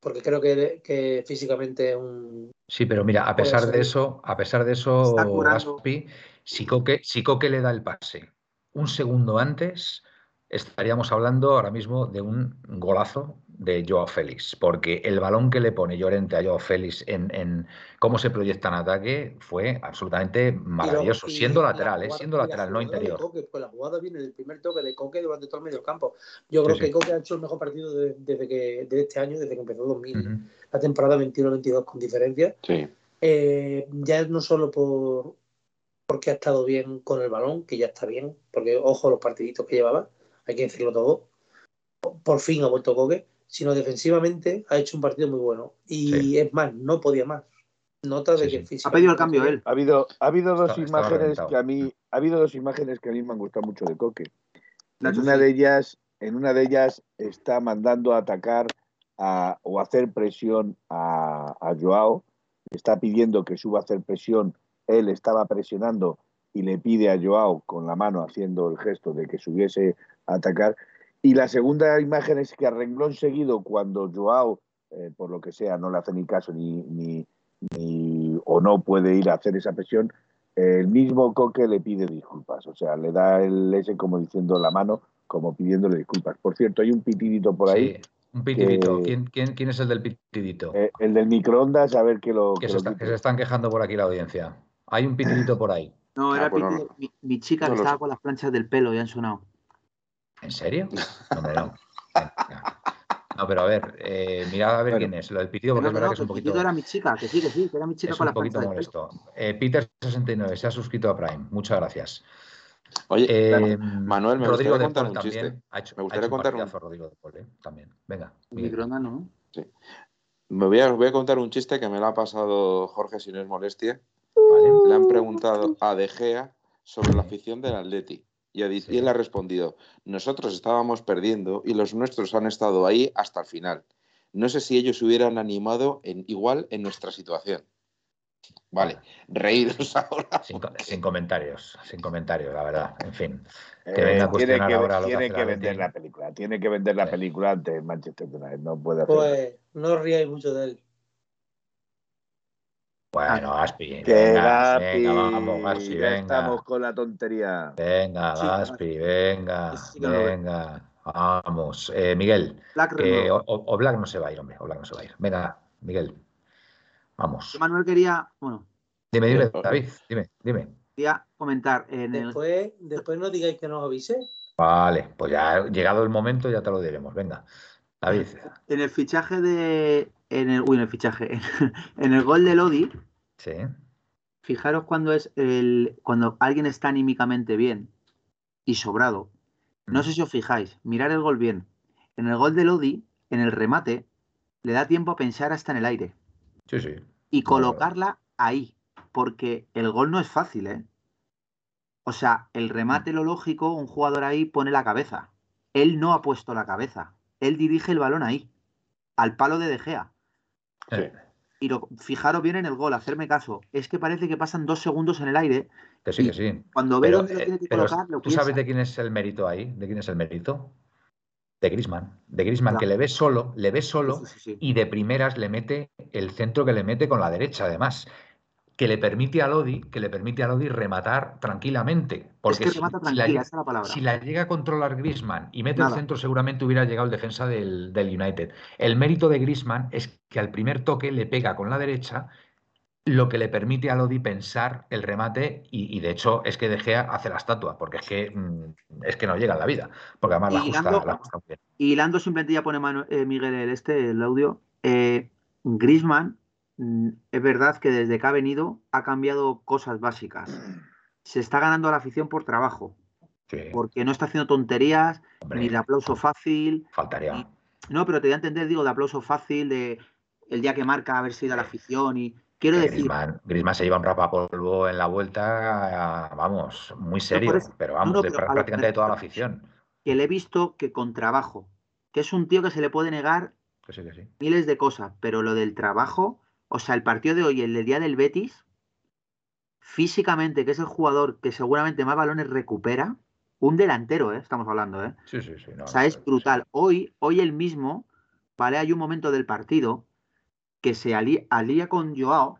Porque creo que, que físicamente es un. Sí, pero mira, a pesar de eso, a pesar de eso. Gaspi, si Coque, si Coque le da el pase un segundo antes, estaríamos hablando ahora mismo de un golazo de Joao Félix, porque el balón que le pone Llorente a Joao Félix en, en cómo se proyecta en ataque fue absolutamente maravilloso, Y lo- y siendo la lateral, ¿eh? siendo lateral, no interior. Coque, pues la jugada viene del primer toque de Coque durante todo el medio campo. Yo creo Sí, que sí. Coque ha hecho el mejor partido de- desde que de este año, desde que empezó 2000, Ujú. la temporada 21-22 con diferencia. Sí. Eh, ya no solo por porque ha estado bien con el balón, que ya está bien, porque ojo los partiditos que llevaba, hay que decirlo todo. Por fin ha vuelto Coque, sino defensivamente ha hecho un partido muy bueno. Y Sí. es más, no podía más. Nota de Sí, que sí. Ha pedido el cambio él. Ha habido, ha habido dos imágenes reventado. que a mí, ha habido dos imágenes que a mí me han gustado mucho de Coque. En una de ellas, en una de ellas está mandando a atacar a- o hacer presión a, a Joao, está pidiendo que suba a hacer presión, él estaba presionando y le pide a Joao con la mano haciendo el gesto de que subiese a atacar. Y la segunda imagen es que a renglón seguido, cuando Joao, eh, por lo que sea, no le hace ni caso ni, ni, ni- o no puede ir a hacer esa presión, el mismo Coque le pide disculpas, o sea, le da el ese como diciendo la mano, como pidiéndole disculpas. Por cierto, hay un pitidito por ahí, Sí, un pitidito. que- ¿Quién, quién, quién es el del pitidito? eh, el del microondas, a ver que lo, que, que se lo está- quite. que se están quejando por aquí la audiencia. Hay un pitidito por ahí. No, Ah, era pues no, Piti- no. mi, mi chica No que estaba con las planchas del pelo y han sonado. ¿En serio? No, no. Venga. No, pero a ver, eh, mirad a ver Bueno. quién es. Lo del pitido, Que porque no, es verdad no, que es un poquito, era mi chica, que sí, que sí, que era mi chica es con un las poquito molesto. Eh, Peter69 se ha suscrito a Prime. Muchas gracias. Oye, Eh, Manuel, me Rodrigo gustaría contar Paul un también. chiste. Ha hecho, Me ha gustaría hecho un contar un- partidazo Rodrigo de Paul, eh, también. Venga. Miguel. Microondas no. me voy a, voy a contar un chiste que me lo ha pasado Jorge, si no es molestia. Vale. Le han preguntado a De Gea sobre la afición del Atleti. Y, ha di- Sí. y él ha respondido, nosotros estábamos perdiendo y los nuestros han estado ahí hasta el final. No sé si ellos hubieran animado en, igual en nuestra situación. Vale, reíros ahora. Sin, co- sin comentarios, sin comentarios, la verdad. En fin. Eh, que venga a tiene que, ahora lo que tiene que vender la película, tiene que vender la Sí. película ante Manchester United, no puede hacer. Pues no os riáis mucho de él. Bueno, Gaspi, Que venga, Gaspi, venga, vamos, Gaspi, venga. estamos con la tontería. Venga, Sí, Gaspi, venga, sí venga. Vamos. Eh, Miguel, Black o, Black no se va a ir, hombre. O Black no se va a ir. Venga, Miguel. Vamos. Manuel quería, bueno, Dime, dime, Eh, David, dime, dime. quería comentar en el, Después, después no digáis que no os avisé. Vale, pues ya llegado el momento ya te lo diremos. Venga, David. en el fichaje de. En el, uy, en el fichaje. En el gol de Lodi, Sí. fijaros cuando es el. Cuando alguien está anímicamente bien y sobrado. No sé si os fijáis, mirar el gol bien. En el gol de Lodi, en el remate, le da tiempo a pensar hasta en el aire. Sí, sí. y colocarla ahí, porque el gol no es fácil, ¿eh? O sea, el remate, lo lógico, un jugador ahí pone la cabeza. Él no ha puesto la cabeza. Él dirige el balón ahí, al palo de De Gea. Sí. y lo, fijaros bien en el gol, hacerme caso. Es que parece que pasan dos segundos en el aire. Que sí, que sí. Cuando ve Pero, dónde lo eh, tiene que pero colocar, lo ¿Tú sabes de quién es el mérito ahí? ¿De quién es el mérito? De Grisman. De Grisman, Claro. que le ve solo, le ve solo Sí, sí, sí. y de primeras le mete el centro que le mete con la derecha, además. Que le permite a Lodi, que le permite a Lodi rematar tranquilamente. Porque que si, la, llega- esa es la palabra. si la llega a controlar Grisman y mete el Nada. centro, seguramente hubiera llegado el defensa del, del United. El mérito de Grisman es que al primer toque le pega con la derecha lo que le permite a Lodi pensar el remate y, y, de hecho es que De Gea hace la estatua, porque es que, mm, es que no llega en la vida, porque además la Y la muy bien. Y hilando simplemente ya pone Manu- eh, Miguel el, este, el audio. Eh, Grisman, es verdad que desde que ha venido ha cambiado cosas básicas. Se está ganando a la afición por trabajo, Sí, porque no está haciendo tonterías, hombre, ni de aplauso fácil. faltaría. No, pero te voy a entender, digo, de aplauso fácil, de el día que marca haber sido a la afición. Y quiero Que decir, Griezmann, Griezmann se lleva un rapapolvo en la vuelta, vamos, muy serio, eso- pero vamos, no, de pero prácticamente me de toda la afición. que le he visto que con trabajo, que es un tío que se le puede negar Que sí, que sí. miles de cosas, pero lo del trabajo, o sea, el partido de hoy, el del día del Betis, físicamente, que es el jugador que seguramente más balones recupera, un delantero, ¿eh? estamos hablando, ¿eh? Sí, sí, sí. no, O sea, es brutal. Hoy, hoy el mismo, ¿vale? Hay un momento del partido que se alía, alía con Joao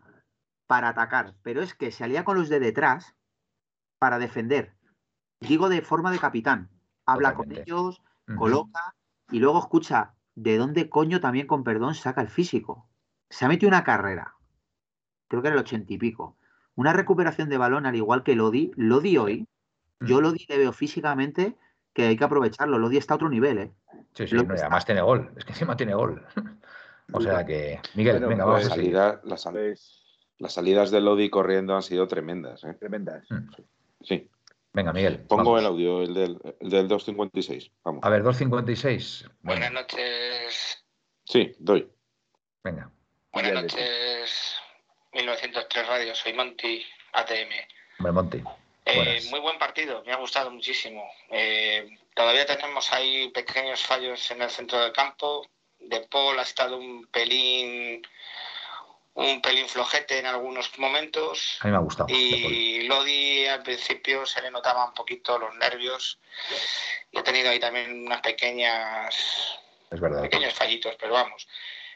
para atacar, pero es que se alía con los de detrás para defender. Digo de forma de capitán. Habla con ellos, coloca y luego escucha de dónde coño también con perdón saca el físico. Se ha metido una carrera, creo que era el ochenta y pico. Una recuperación de balón al igual que Lodi. Lodi hoy, yo Ujú. Lodi le veo físicamente que hay que aprovecharlo. Lodi está a otro nivel, ¿eh? Sí, sí, no, además tiene gol, es que encima tiene gol. O sea que, Miguel, Bueno, venga, vamos a seguir. salidas, las, sal- Pues, las salidas de Lodi corriendo han sido tremendas. ¿eh? tremendas. Mm. Sí. Venga, Miguel. Pongo vamos. el audio, el del, el del 256. Vamos. A ver, 2.56. Bueno, Buenas noches. Sí, doy. venga. Buenas noches. 1903 Radio, soy Monty ATM. Monty. Eh, muy buen partido, me ha gustado muchísimo. Eh, todavía tenemos ahí pequeños fallos en el centro del campo. De Paul ha estado un pelín, un pelín flojete en algunos momentos. A mí me ha gustado. Y Lodi al principio se le notaba un poquito los nervios. Y ha tenido ahí también unas pequeñas Es verdad. pequeños fallitos, pero vamos.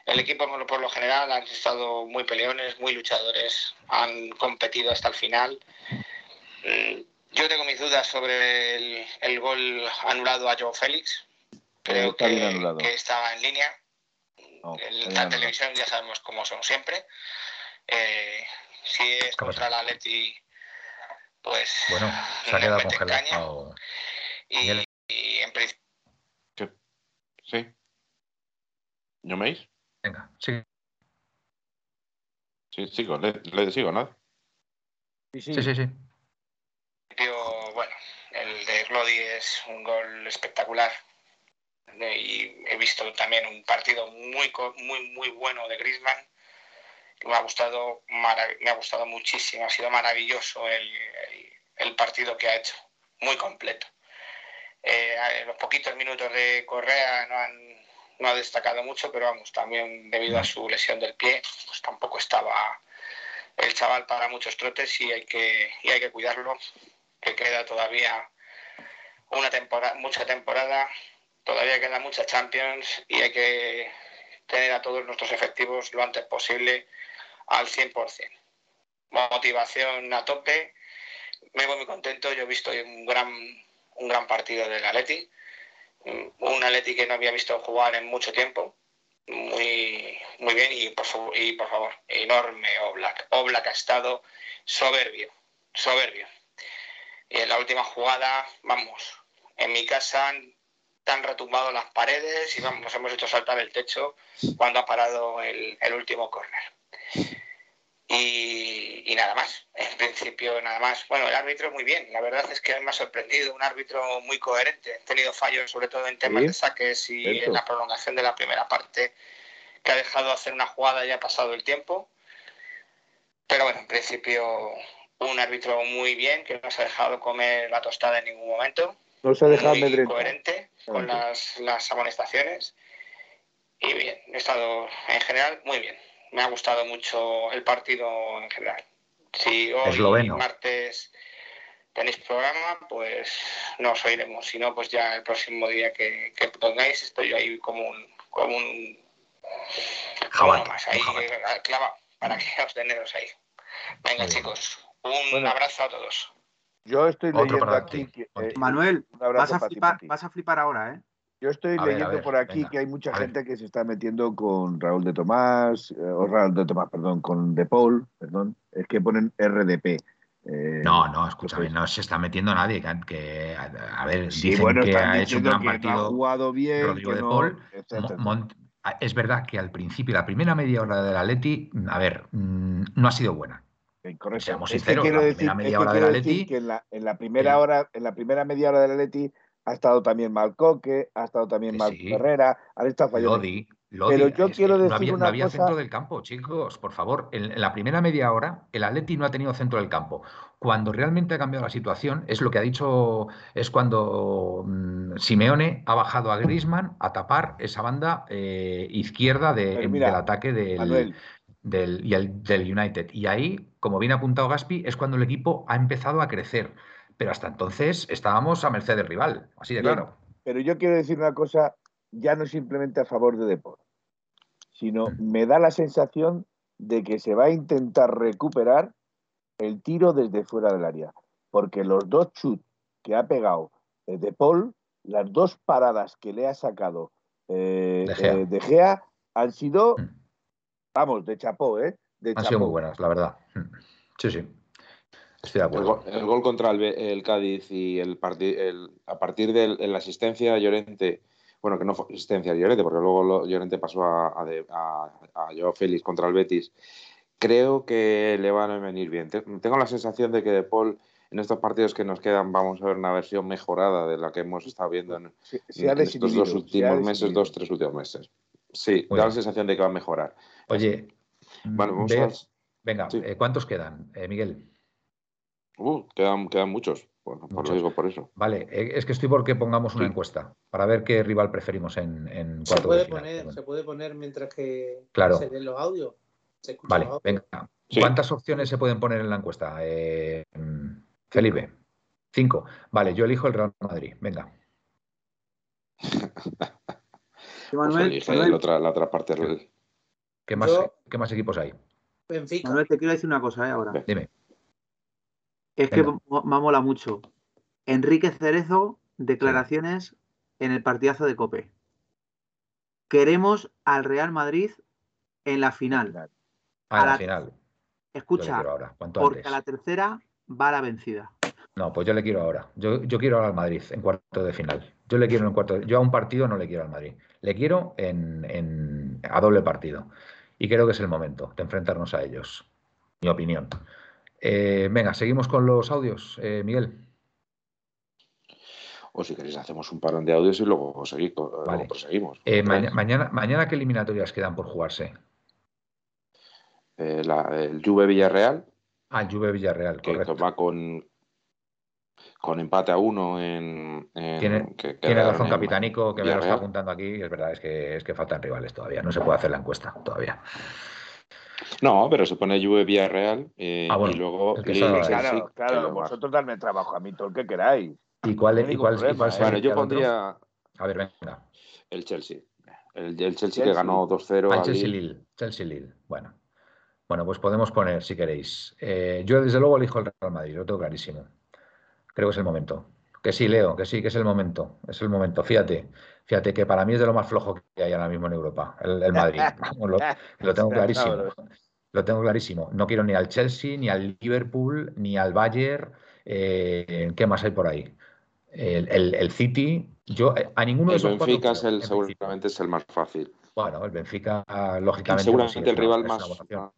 El equipo por lo- general han estado muy peleones, muy luchadores, han competido hasta el final. Mm, Yo tengo mis dudas sobre el, el gol anulado a Joe Félix. Creo que, estaba en línea. No, En está bien la televisión ya sabemos cómo son siempre. Eh, si es ¿Qué contra la Atleti, pues Bueno, se ha quedado congelado. Y, en principio Sí. ¿Yo me oís? Venga, sí, Sí, sigo, le, le sigo, ¿no? Sí, sí. sí, sí. sí. bueno, el de Glody es un gol espectacular. Y he visto también un partido muy, muy, muy bueno de Griezmann. Me ha gustado, me ha gustado muchísimo. Ha sido maravilloso el, el- el partido que ha hecho. Muy completo. Eh, los poquitos minutos de Correa no, han, no ha destacado mucho, pero vamos, también debido a su lesión del pie, pues tampoco estaba el chaval para muchos trotes y hay que, y hay que cuidarlo que queda todavía una temporada, mucha temporada, todavía queda mucha Champions y hay que tener a todos nuestros efectivos lo antes posible al 100%. Motivación a tope, me voy muy contento, yo he visto un gran, un gran partido del Atleti, un Atleti que no había visto jugar en mucho tiempo, muy, muy bien y por, y por favor, enorme Oblak. Oblak ha estado soberbio, soberbio. Y en la última jugada, vamos, en mi casa han retumbado las paredes y vamos, hemos hecho saltar el techo cuando ha parado el, el último córner. Y, y, nada más, en principio nada más. Bueno, el árbitro muy bien, la verdad es que me ha sorprendido, un árbitro muy coherente. He tenido fallos sobre todo en temas ¿Sí? de saques y en la prolongación de la primera parte, que ha dejado hacer una jugada y ha pasado el tiempo. Pero bueno, en principio un árbitro muy bien, que no se ha dejado comer la tostada en ningún momento. No se ha dejado muy coherente con las, las amonestaciones. Y bien, he estado en general muy bien. Me ha gustado mucho el partido en general. Si hoy Esloveno. martes tenéis programa, pues no os oiremos. Si no, pues ya el próximo día que, que pongáis estoy ahí como un, como un Jabato, más ahí un eh, clavado para que os teneros ahí. Venga, chicos, un Bueno. abrazo a todos. Yo estoy Otro leyendo aquí. eh, Manuel, vas a, flipar, ti. vas a flipar ahora, ¿eh? Yo estoy A leyendo ver, por aquí venga, que hay mucha ver. gente que se está metiendo con Raúl de Tomás, eh, o Raúl de Tomás, perdón, con De Paul, perdón, es que ponen RDP. eh, No, no, escúchame, no se está metiendo nadie. Que, que- a, a ver, Sí, dicen bueno, que ha hecho un gran que no ha partido. jugado bien, Rodrigo de no, Paul, etcétera, Mo- etcétera. Mont- a- es verdad que al principio, la primera media hora del Atleti, a ver, mm, no ha sido buena. Eh, correcto. Seamos Es que sinceros, quiero la decir, primera es media que hora del Atleti, que en la, en la primera el- hora, en la primera media hora del Atleti ha estado también Malcoque, ha estado también Marco sí. Herrera, han estado fallando. Lodi, Lodi, Pero yo quiero no decir había, no había cosa- centro del campo, chicos, por favor. En, en la primera media hora, el Atleti no ha tenido centro del campo. Cuando realmente ha cambiado la situación, es lo que ha dicho, es cuando mm, Simeone ha bajado a Griezmann a tapar esa banda eh, izquierda de- Pero mira, del ataque del, Manuel, del, y el- del United. Y ahí, como bien ha apuntado Gaspi, es cuando el equipo ha empezado a crecer. Pero hasta entonces estábamos a merced del rival, así de claro. pero yo quiero decir una cosa, ya no simplemente a favor de Depor, sino Mm. me da la sensación de que se va a intentar recuperar el tiro desde fuera del área, porque los dos chut que ha pegado eh, De Paul, las dos paradas que le ha sacado eh, De Gea. eh, De Gea han sido, Mm. vamos, de chapó, ¿eh? De Han sido muy buenas, la verdad. Mm. Sí, sí. Estoy de El, acuerdo. gol, el gol contra el, Cádiz y el, el- a partir de la asistencia a Llorente, bueno, que no fue asistencia a Llorente, porque luego lo- Llorente pasó a, a, de- a, a Joao Félix contra el Betis, creo que le van a venir bien. Te- Tengo la sensación de que De Paul en estos partidos que nos quedan vamos a ver una versión mejorada de la que hemos estado viendo en, Se, se ha en estos dos últimos meses, dos, tres últimos meses. Sí, da la sensación de que va a mejorar. Oye, Bueno, vamos ve- a... venga, sí. eh, ¿cuántos quedan, eh, Miguel? Uh, quedan, quedan muchos. Bueno, pues Muchos. lo digo por eso. Vale, eh, es que estoy porque pongamos una Sí. encuesta para ver qué rival preferimos en, en Se cuartos de puede final. poner, se puede poner mientras que Claro. se leen los audios. Se Vale, los audios. venga. Sí. ¿Cuántas opciones se pueden poner en la encuesta? Eh, Felipe. Cinco. Vale, yo elijo el Real Madrid. Venga. Pues Manuel, Manuel, la otra, la otra parte del... ¿Qué más, Yo- ¿qué más equipos hay? Benfica. Manuel, te quiero decir una cosa, ¿eh? Ahora. Dime. Es que Venga. me mola mucho. Enrique Cerezo, declaraciones en el partidazo de Cope. Queremos al Real Madrid en la final. Ah, A la final. Escucha, ahora, porque antes. a la tercera va la vencida. No, pues yo le quiero ahora. Yo, yo quiero ahora al Madrid en cuarto de final. Yo le quiero en cuarto. de- Yo a un partido no le quiero al Madrid. Le quiero en, en- a doble partido. Y creo que es el momento de enfrentarnos a ellos. Mi opinión. Eh, venga, seguimos con los audios, eh, Miguel. O si queréis hacemos un parón de audios y luego, seguir, luego proseguimos. Eh, maña- mañana, mañana, ¿qué eliminatorias quedan por jugarse? Eh, la- el Juve Villarreal, Ah, el Juve Villarreal, que correcto. va con, con empate a uno en... en- Tiene- que Tiene quedaron razón en Capitánico, que me lo está apuntando aquí. y Es verdad, es que, es que faltan rivales todavía. No se puede hacer la encuesta todavía. No, pero se pone Juve Villarreal eh, Ah, bueno, y luego Claro, que claro, vosotros darme trabajo a mí, todo el que queráis. ¿Y cuál, No y cuál, problema, cuál ¿eh? sería Bueno, yo otro? pondría A ver, venga. el Chelsea. El, el Chelsea, que ganó 2-0 Al al Chelsea Lille. Lille. Chelsea Lille. Bueno. Bueno, pues podemos poner si queréis. Eh, yo desde luego elijo el Real Madrid, lo tengo clarísimo. Creo que es el momento. Que sí, Leo, que sí, que es el momento. Es el momento. Fíjate, fíjate que para mí es de lo más flojo que hay ahora mismo en Europa, el, el Madrid. Lo, lo tengo clarísimo. Lo tengo clarísimo. No quiero ni al Chelsea, ni al Liverpool, ni al Bayern. Eh, ¿Qué más hay por ahí? El, el- el City. Yo eh, a ninguno de El esos cuatro Benfica es el, seguramente es el más fácil. Bueno, el Benfica, lógicamente. Seguramente el rival más,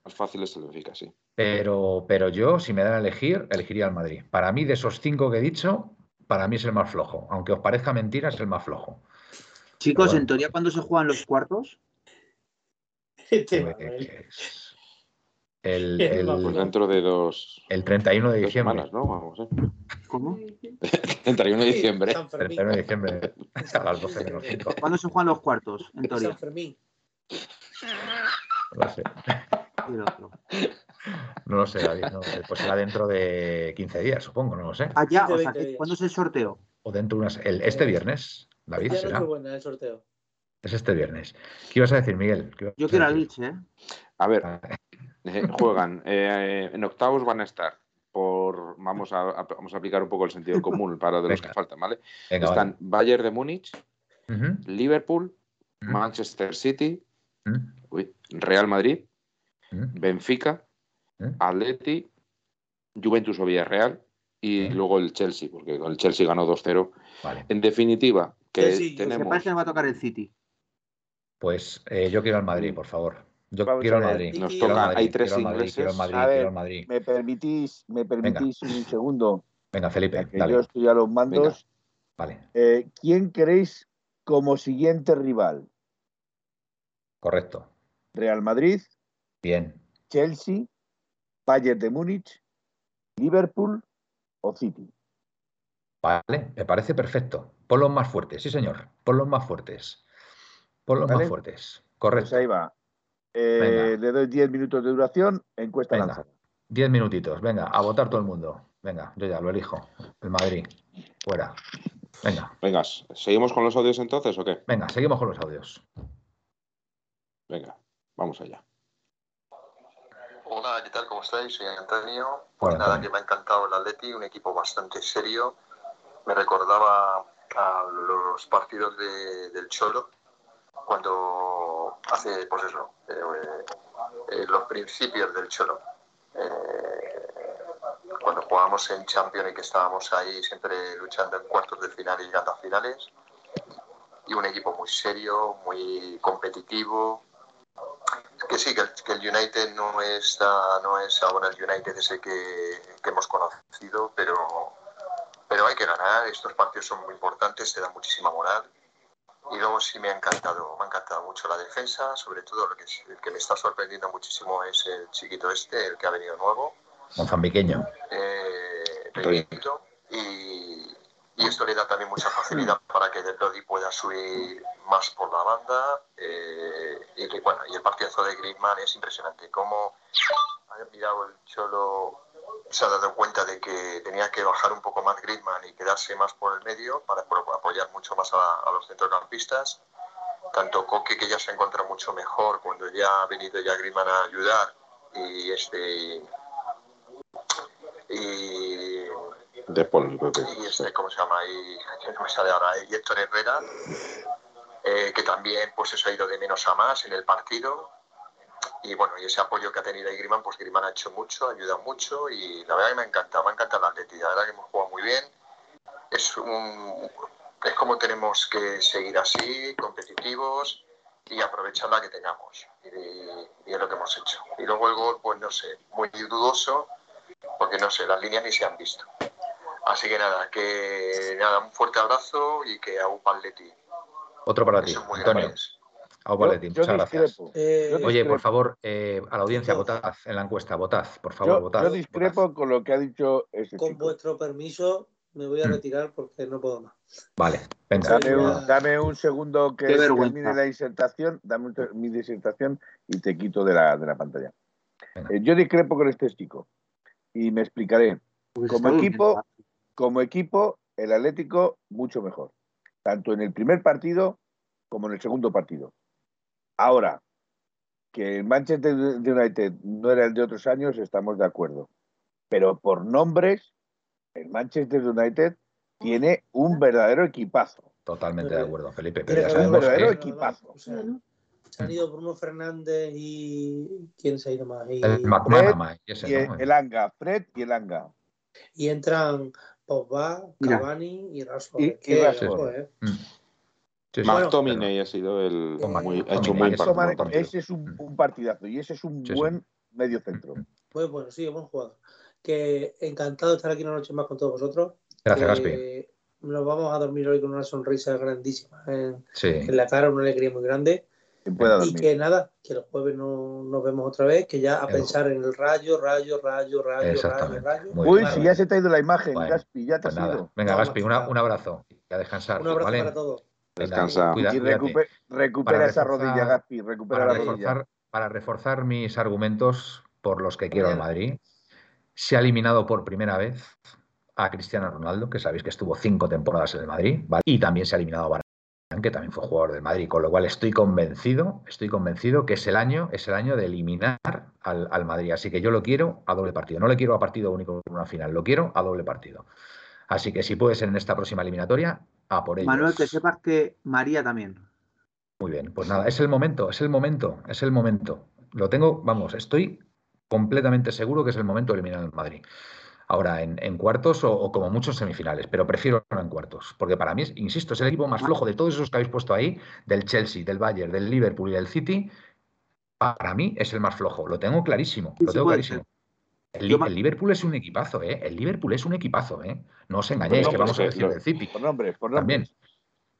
fácil es el Benfica, sí. Pero, pero yo, si me dan a elegir, elegiría al Madrid. Para mí, de esos cinco que he dicho, para mí es el más flojo. Aunque os parezca mentira, es el más flojo. Chicos, bueno. en teoría, ¿cuándo se juegan los cuartos? Pues, el, el- Pues dentro de dos, el 31 de dos diciembre. semanas, ¿no? Vamos, ¿eh? ¿Cómo? 31 de diciembre. San Fermín. 31 de diciembre a las 12 menos 5. ¿Cuándo se juegan los cuartos, en teoría? San Fermín. No lo sé. No lo sé, David. No lo sé. Pues será dentro de 15 días, supongo, no lo sé. Ah, ya, 15, o sea, 20 días. ¿cuándo es el sorteo? O dentro de unas. el- este viernes, David, Ya será. no buena el sorteo. Es este viernes. ¿Qué ibas a decir, Miguel? ¿Qué ibas Yo quiero a decir? Lich, ¿eh? A ver, Ah, eh, juegan. eh, en octavos van a estar. Por, vamos, a, a- vamos a aplicar un poco el sentido común para de los Venga. que faltan, ¿vale? Venga, Están Bayern de Múnich, Liverpool, Manchester City, uy, Real Madrid. Benfica, ¿Eh? Atleti, Juventus o Villarreal y luego el Chelsea, porque con el Chelsea ganó 2-0. Vale. En definitiva, que Chelsea, tenemos. parece que va a tocar el City. Pues eh, yo quiero al Madrid, por favor. Yo Vamos quiero al. Madrid. Nos toca- Madrid, hay tres quiero Madrid, ingleses. Madrid, A quiero ver, al Madrid. ¿Me permitís, me permitís un segundo? Venga, Felipe, dale. yo estoy a los mandos. Vale, Eh, ¿Quién queréis como siguiente rival? correcto. ¿Real Madrid, Bien. Chelsea, Bayern de Múnich, Liverpool o City? Vale, me parece perfecto. Ponlos más fuertes, sí, señor. Ponlos más fuertes. Ponlos ¿Vale? más fuertes. Pues Correcto. ahí va. Eh, le doy 10 minutos de duración, encuesta Venga. lanzada. Diez minutitos. Venga, a votar todo el mundo. Venga, yo ya lo elijo. El Madrid. Fuera. Venga, Venga, ¿seguimos con los audios entonces o qué? venga, seguimos con los audios. Venga, vamos allá. ¿Qué tal? ¿Cómo estáis? Soy Antonio. Pues Hola, nada, Antonio. que me ha encantado el Atleti, un equipo bastante serio. Me recordaba a los partidos de- del Cholo, cuando hace, pues eso, eh, eh, los principios del Cholo. Eh, cuando jugábamos en Champions y que estábamos ahí siempre luchando en cuartos de final y llegando a finales. Y un equipo muy serio, muy competitivo, que sí, que el, que el United no es, no es ahora el United ese que, que hemos conocido, pero, pero hay que ganar. Estos partidos son muy importantes, te dan muchísima moral. Y luego sí me ha encantado, me ha encantado mucho la defensa, sobre todo lo que, es- el que me está sorprendiendo muchísimo es el chiquito este, el que ha venido nuevo, Mozambiqueño. eh, y, y esto le da también mucha facilidad para que Del Lodi pueda subir más por la banda eh, y que bueno y el partidazo de Griezmann es impresionante. Cómo ha mirado el Cholo se ha dado cuenta de que tenía que bajar un poco más Griezmann y quedarse más por el medio para apoyar mucho más a, a los centrocampistas. Tanto Coque que ya se encuentra mucho mejor cuando ya ha venido ya Griezmann a ayudar y este y De Paul, y este, ¿cómo se llama? Y, que no me sale ahora, y Héctor Herrera, eh, que también pues eso ha ido de menos a más en el partido. Y bueno, y ese apoyo que ha tenido ahí Griezmann, pues Griezmann ha hecho mucho, ha ayudado mucho y la verdad que me encanta, me encanta la Atleti, la verdad que hemos jugado muy bien. Es un es como tenemos que seguir así, competitivos y aprovechar la que tengamos. Y, y es lo que hemos hecho. Y luego el gol, pues no sé, muy dudoso, porque no sé, las líneas ni se han visto. Así que nada, que nada, un fuerte abrazo y que a Upaleti. Otro para ti, Antonio. grandes. Yo muchas gracias. Eh, Oye, por favor, eh, a la audiencia, votad en la encuesta, votad, por favor, Yo, votad. yo discrepo votad. con lo que ha dicho ese con chico. vuestro permiso, me voy a Mm. retirar porque no puedo más. Vale, venga. Dame un, dame un segundo que termine la disertación, dame un mi disertación y te quito de la, de la pantalla. Eh, yo discrepo con este chico y me explicaré. Pues Como equipo. Como equipo, el Atlético mucho mejor, tanto en el primer partido como en el segundo partido. Ahora, que el Manchester United no era el de otros años, estamos de acuerdo. Pero por nombres, el Manchester United tiene un verdadero equipazo. Totalmente de acuerdo, Felipe. Pero ya sabemos verdadero que equipazo. O sea, se han ido Bruno Fernández y. ¿Quién se ha ido más? Y, el McManaman y Y ese, el, ¿no? el Anga, Fred y el Anga. y entran Pogba. Cavani y Rashford. Y- Rashford. joder, Mm. Sí, Bueno, ha sido el. Con muy- ha hecho muy ese par- Toma- buen partido. ese es un, un partidazo y ese es un Sí, sí. buen medio centro. Pues bueno, sí, buen jugador. Que encantado de estar aquí una noche más con todos vosotros. Gracias, Gaspi. Nos vamos a dormir hoy con una sonrisa grandísima en, Sí. en la cara, una alegría muy grande. Quien pueda Y que nada, que el jueves no, nos vemos otra vez, que ya a El pensar en el rayo, rayo, rayo, rayo, rayo, Exactamente. rayo. Muy Uy, bien. si ya se te ha ido la imagen, Bueno, Gaspi, ya te Pues has nada. ido. Venga, No, Gaspi, una- un abrazo. Y a descansar. Un abrazo ¿vale? para todos. Descansa. cuida- y recupera Para esa reforzar- rodilla, Gaspi, recupera Para la rodilla. reforzar, para reforzar mis argumentos por los que quiero al Madrid, se ha eliminado por primera vez a Cristiano Ronaldo, que sabéis que estuvo cinco temporadas en el Madrid, ¿vale? y también se ha eliminado a Que también fue jugador del Madrid, con lo cual estoy convencido, estoy convencido que es el año, es el año de eliminar al, al Madrid. Así que yo lo quiero a doble partido. No le quiero a partido único en una final, lo quiero a doble partido. Así que si puede ser en esta próxima eliminatoria, a por ello. Manuel, que sepas que María también. Muy bien, pues nada, es el momento, es el momento, es el momento. Lo tengo, vamos, estoy completamente seguro que es el momento de eliminar al Madrid. Ahora, en, en cuartos o, o, como muchos semifinales, pero prefiero no en cuartos, porque para mí, insisto, es el equipo más flojo de todos esos que habéis puesto ahí, del Chelsea, del Bayern, del Liverpool y del City. Para mí es el más flojo, lo tengo clarísimo, lo tengo clarísimo. El, el, Liverpool es un equipazo, ¿eh? El Liverpool es un equipazo, ¿eh? No os engañéis, que vamos a nombres, decir del City. Por nombres, por nombres. También.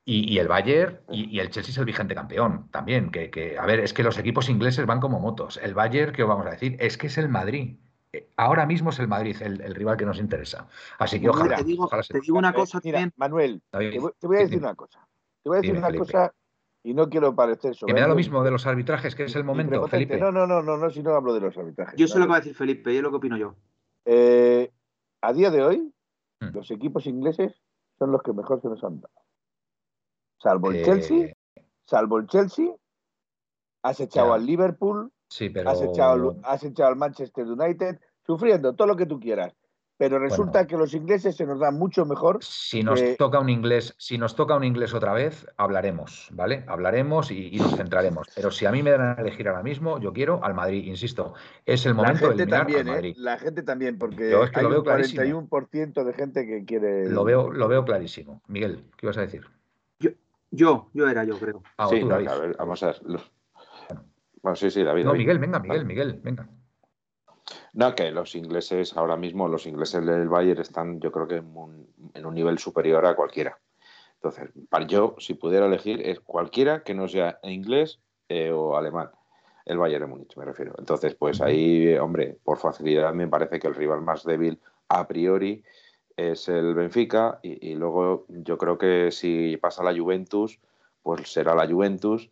Y, y el Bayern y, y el Chelsea es el vigente campeón también. Que, que, a ver, es que los equipos ingleses van como motos. El Bayern, ¿qué os vamos a decir? Es que es el Madrid. Eh, Ahora mismo es el Madrid el, el rival que nos interesa. Así que Manuel, ojalá. te digo, ojalá se- te digo una cosa mira, también. Manuel, David, te voy, te voy a decir dime. una cosa. Te voy a decir Dime, una Felipe. cosa y no quiero parecer Que me da lo mismo de los arbitrajes, que es el momento. Felipe. No, no, no, no, no, si no hablo de los arbitrajes. Yo sé lo que a decir Felipe, yo lo que opino yo. Eh, a día de hoy, Hmm. los equipos ingleses son los que mejor se nos han dado. Salvo el Eh, Chelsea, salvo el Chelsea, has echado Ya. al Liverpool, Sí, pero. has, echado, al- has echado al Manchester United, sufriendo todo lo que tú quieras. Pero resulta Bueno. que los ingleses se nos dan mucho mejor. Si nos Eh, toca un inglés, si nos toca un inglés otra vez, hablaremos, ¿vale? Hablaremos y, y nos centraremos. Pero si a mí me dan a elegir ahora mismo, yo quiero al Madrid, insisto, es el La momento de gente eliminar también, al ¿eh? Madrid. La gente también, porque Yo es que hay lo veo un clarísimo. 41% de gente que quiere. Lo veo, lo veo clarísimo. Miguel, ¿qué ibas a decir? Yo, yo era yo, creo. Ah, sí, tú, no, a ver, vamos a ver. Bueno, sí, sí, David. No, David. Miguel, venga, Miguel. Miguel, venga. No, que los ingleses ahora mismo, los ingleses del Bayern están, yo creo que en un, en un nivel superior a cualquiera. Entonces, para yo, si pudiera elegir, es cualquiera que no sea inglés eh, o alemán. El Bayern de Múnich, me refiero. Entonces, pues ahí, hombre, por facilidad me parece que el rival más débil a priori es el Benfica y, y luego yo creo que si pasa la Juventus, pues será la Juventus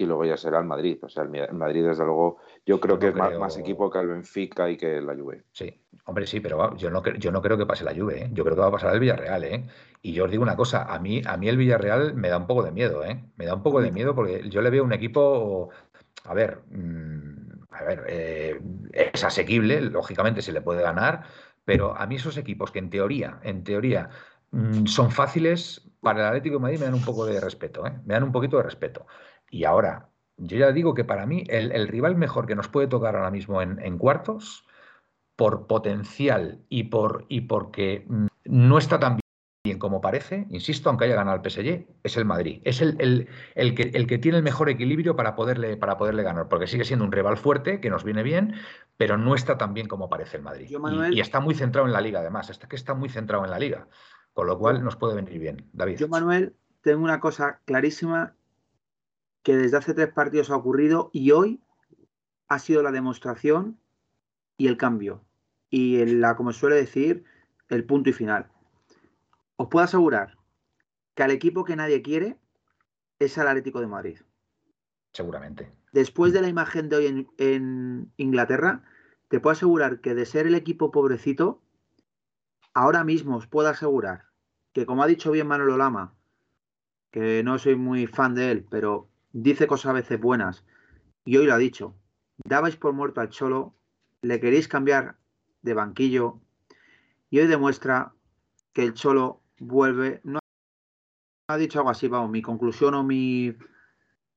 y luego ya será el Madrid. O sea, el, Madrid, desde luego, yo creo que es más, creo- más equipo que el Benfica y que la Juve. Sí, hombre, sí, pero yo no, yo no creo que pase la Juve, ¿eh? Yo creo que va a pasar el Villarreal, ¿eh? Y yo os digo una cosa, a mí, a mí el Villarreal me da un poco de miedo, ¿eh? Me da un poco de miedo porque yo le veo un equipo, a ver, mm, a ver, eh, es asequible, lógicamente se le puede ganar, pero a mí esos equipos que en teoría, en teoría, mm, son fáciles, para el Atlético de Madrid me dan un poco de respeto, ¿eh? Me dan un poquito de respeto. Y ahora, yo ya digo que para mí el, el rival mejor que nos puede tocar ahora mismo en, en cuartos, por potencial y, por, y porque no está tan bien como parece, insisto, aunque haya ganado el PSG, es el Madrid. Es el, el- el que, el que tiene el mejor equilibrio para poderle, para poderle ganar, porque sigue siendo un rival fuerte, que nos viene bien, pero no está tan bien como parece el Madrid. Yo, Y- Manuel- y, está muy centrado en la liga, además, está que está muy centrado en la liga, con lo cual nos puede venir bien. David. Yo, Manuel, tengo una cosa clarísima que desde hace tres partidos ha ocurrido y hoy ha sido la demostración y el cambio. Y la, como suele decir, el punto y final. Os puedo asegurar que al equipo que nadie quiere es al Atlético de Madrid. Seguramente. Después de la imagen de hoy en, en Inglaterra, te puedo asegurar que de ser el equipo pobrecito, ahora mismo os puedo asegurar que, como ha dicho bien Manolo Lama, que no soy muy fan de él, pero dice cosas a veces buenas, y hoy lo ha dicho, dabais por muerto al Cholo, le queréis cambiar de banquillo, y hoy demuestra que el Cholo vuelve, no ha dicho algo así, vamos, mi conclusión o mi,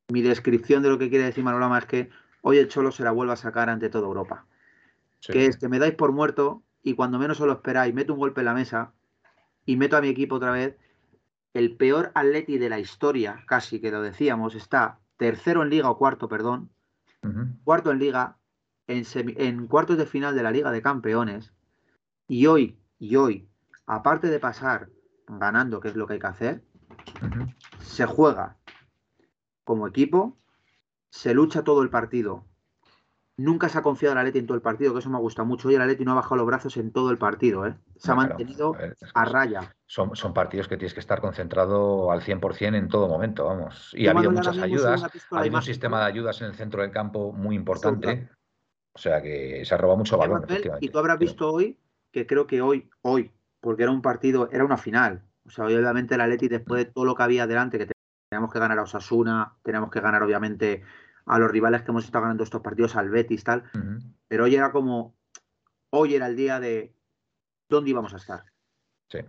mi descripción de lo que quiere decir Manolo Lama es que hoy el Cholo se la vuelve a sacar ante toda Europa. Sí. Que es que me dais por muerto y cuando menos os lo esperáis, meto un golpe en la mesa y meto a mi equipo otra vez. El peor Atleti de la historia, casi que lo decíamos, está tercero en liga o cuarto, perdón, cuarto en liga, en, cuartos de final de la Liga de Campeones. Y hoy, y hoy, aparte de pasar ganando, que es lo que hay que hacer, se juega como equipo, se lucha todo el partido nunca se ha confiado el Atleti en todo el partido, que eso me gusta mucho. Hoy el Atleti no ha bajado los brazos en todo el partido, ¿eh? Se ha No, mantenido a raya. Son, son partidos que tienes que estar concentrado al 100% en todo momento, vamos. Y ha habido muchas ayudas, ha habido un sistema de ayudas en el centro del campo muy importante. O sea que se ha robado mucho efectivamente. y tú habrás visto hoy que creo que hoy, hoy, porque era un partido, era una final. O sea, obviamente el Atleti, después de todo lo que había delante, que teníamos que ganar a Osasuna, teníamos que ganar obviamente a los rivales que hemos estado ganando estos partidos, al Betis, tal. Pero hoy era como, hoy era el día de dónde íbamos a estar. Sí.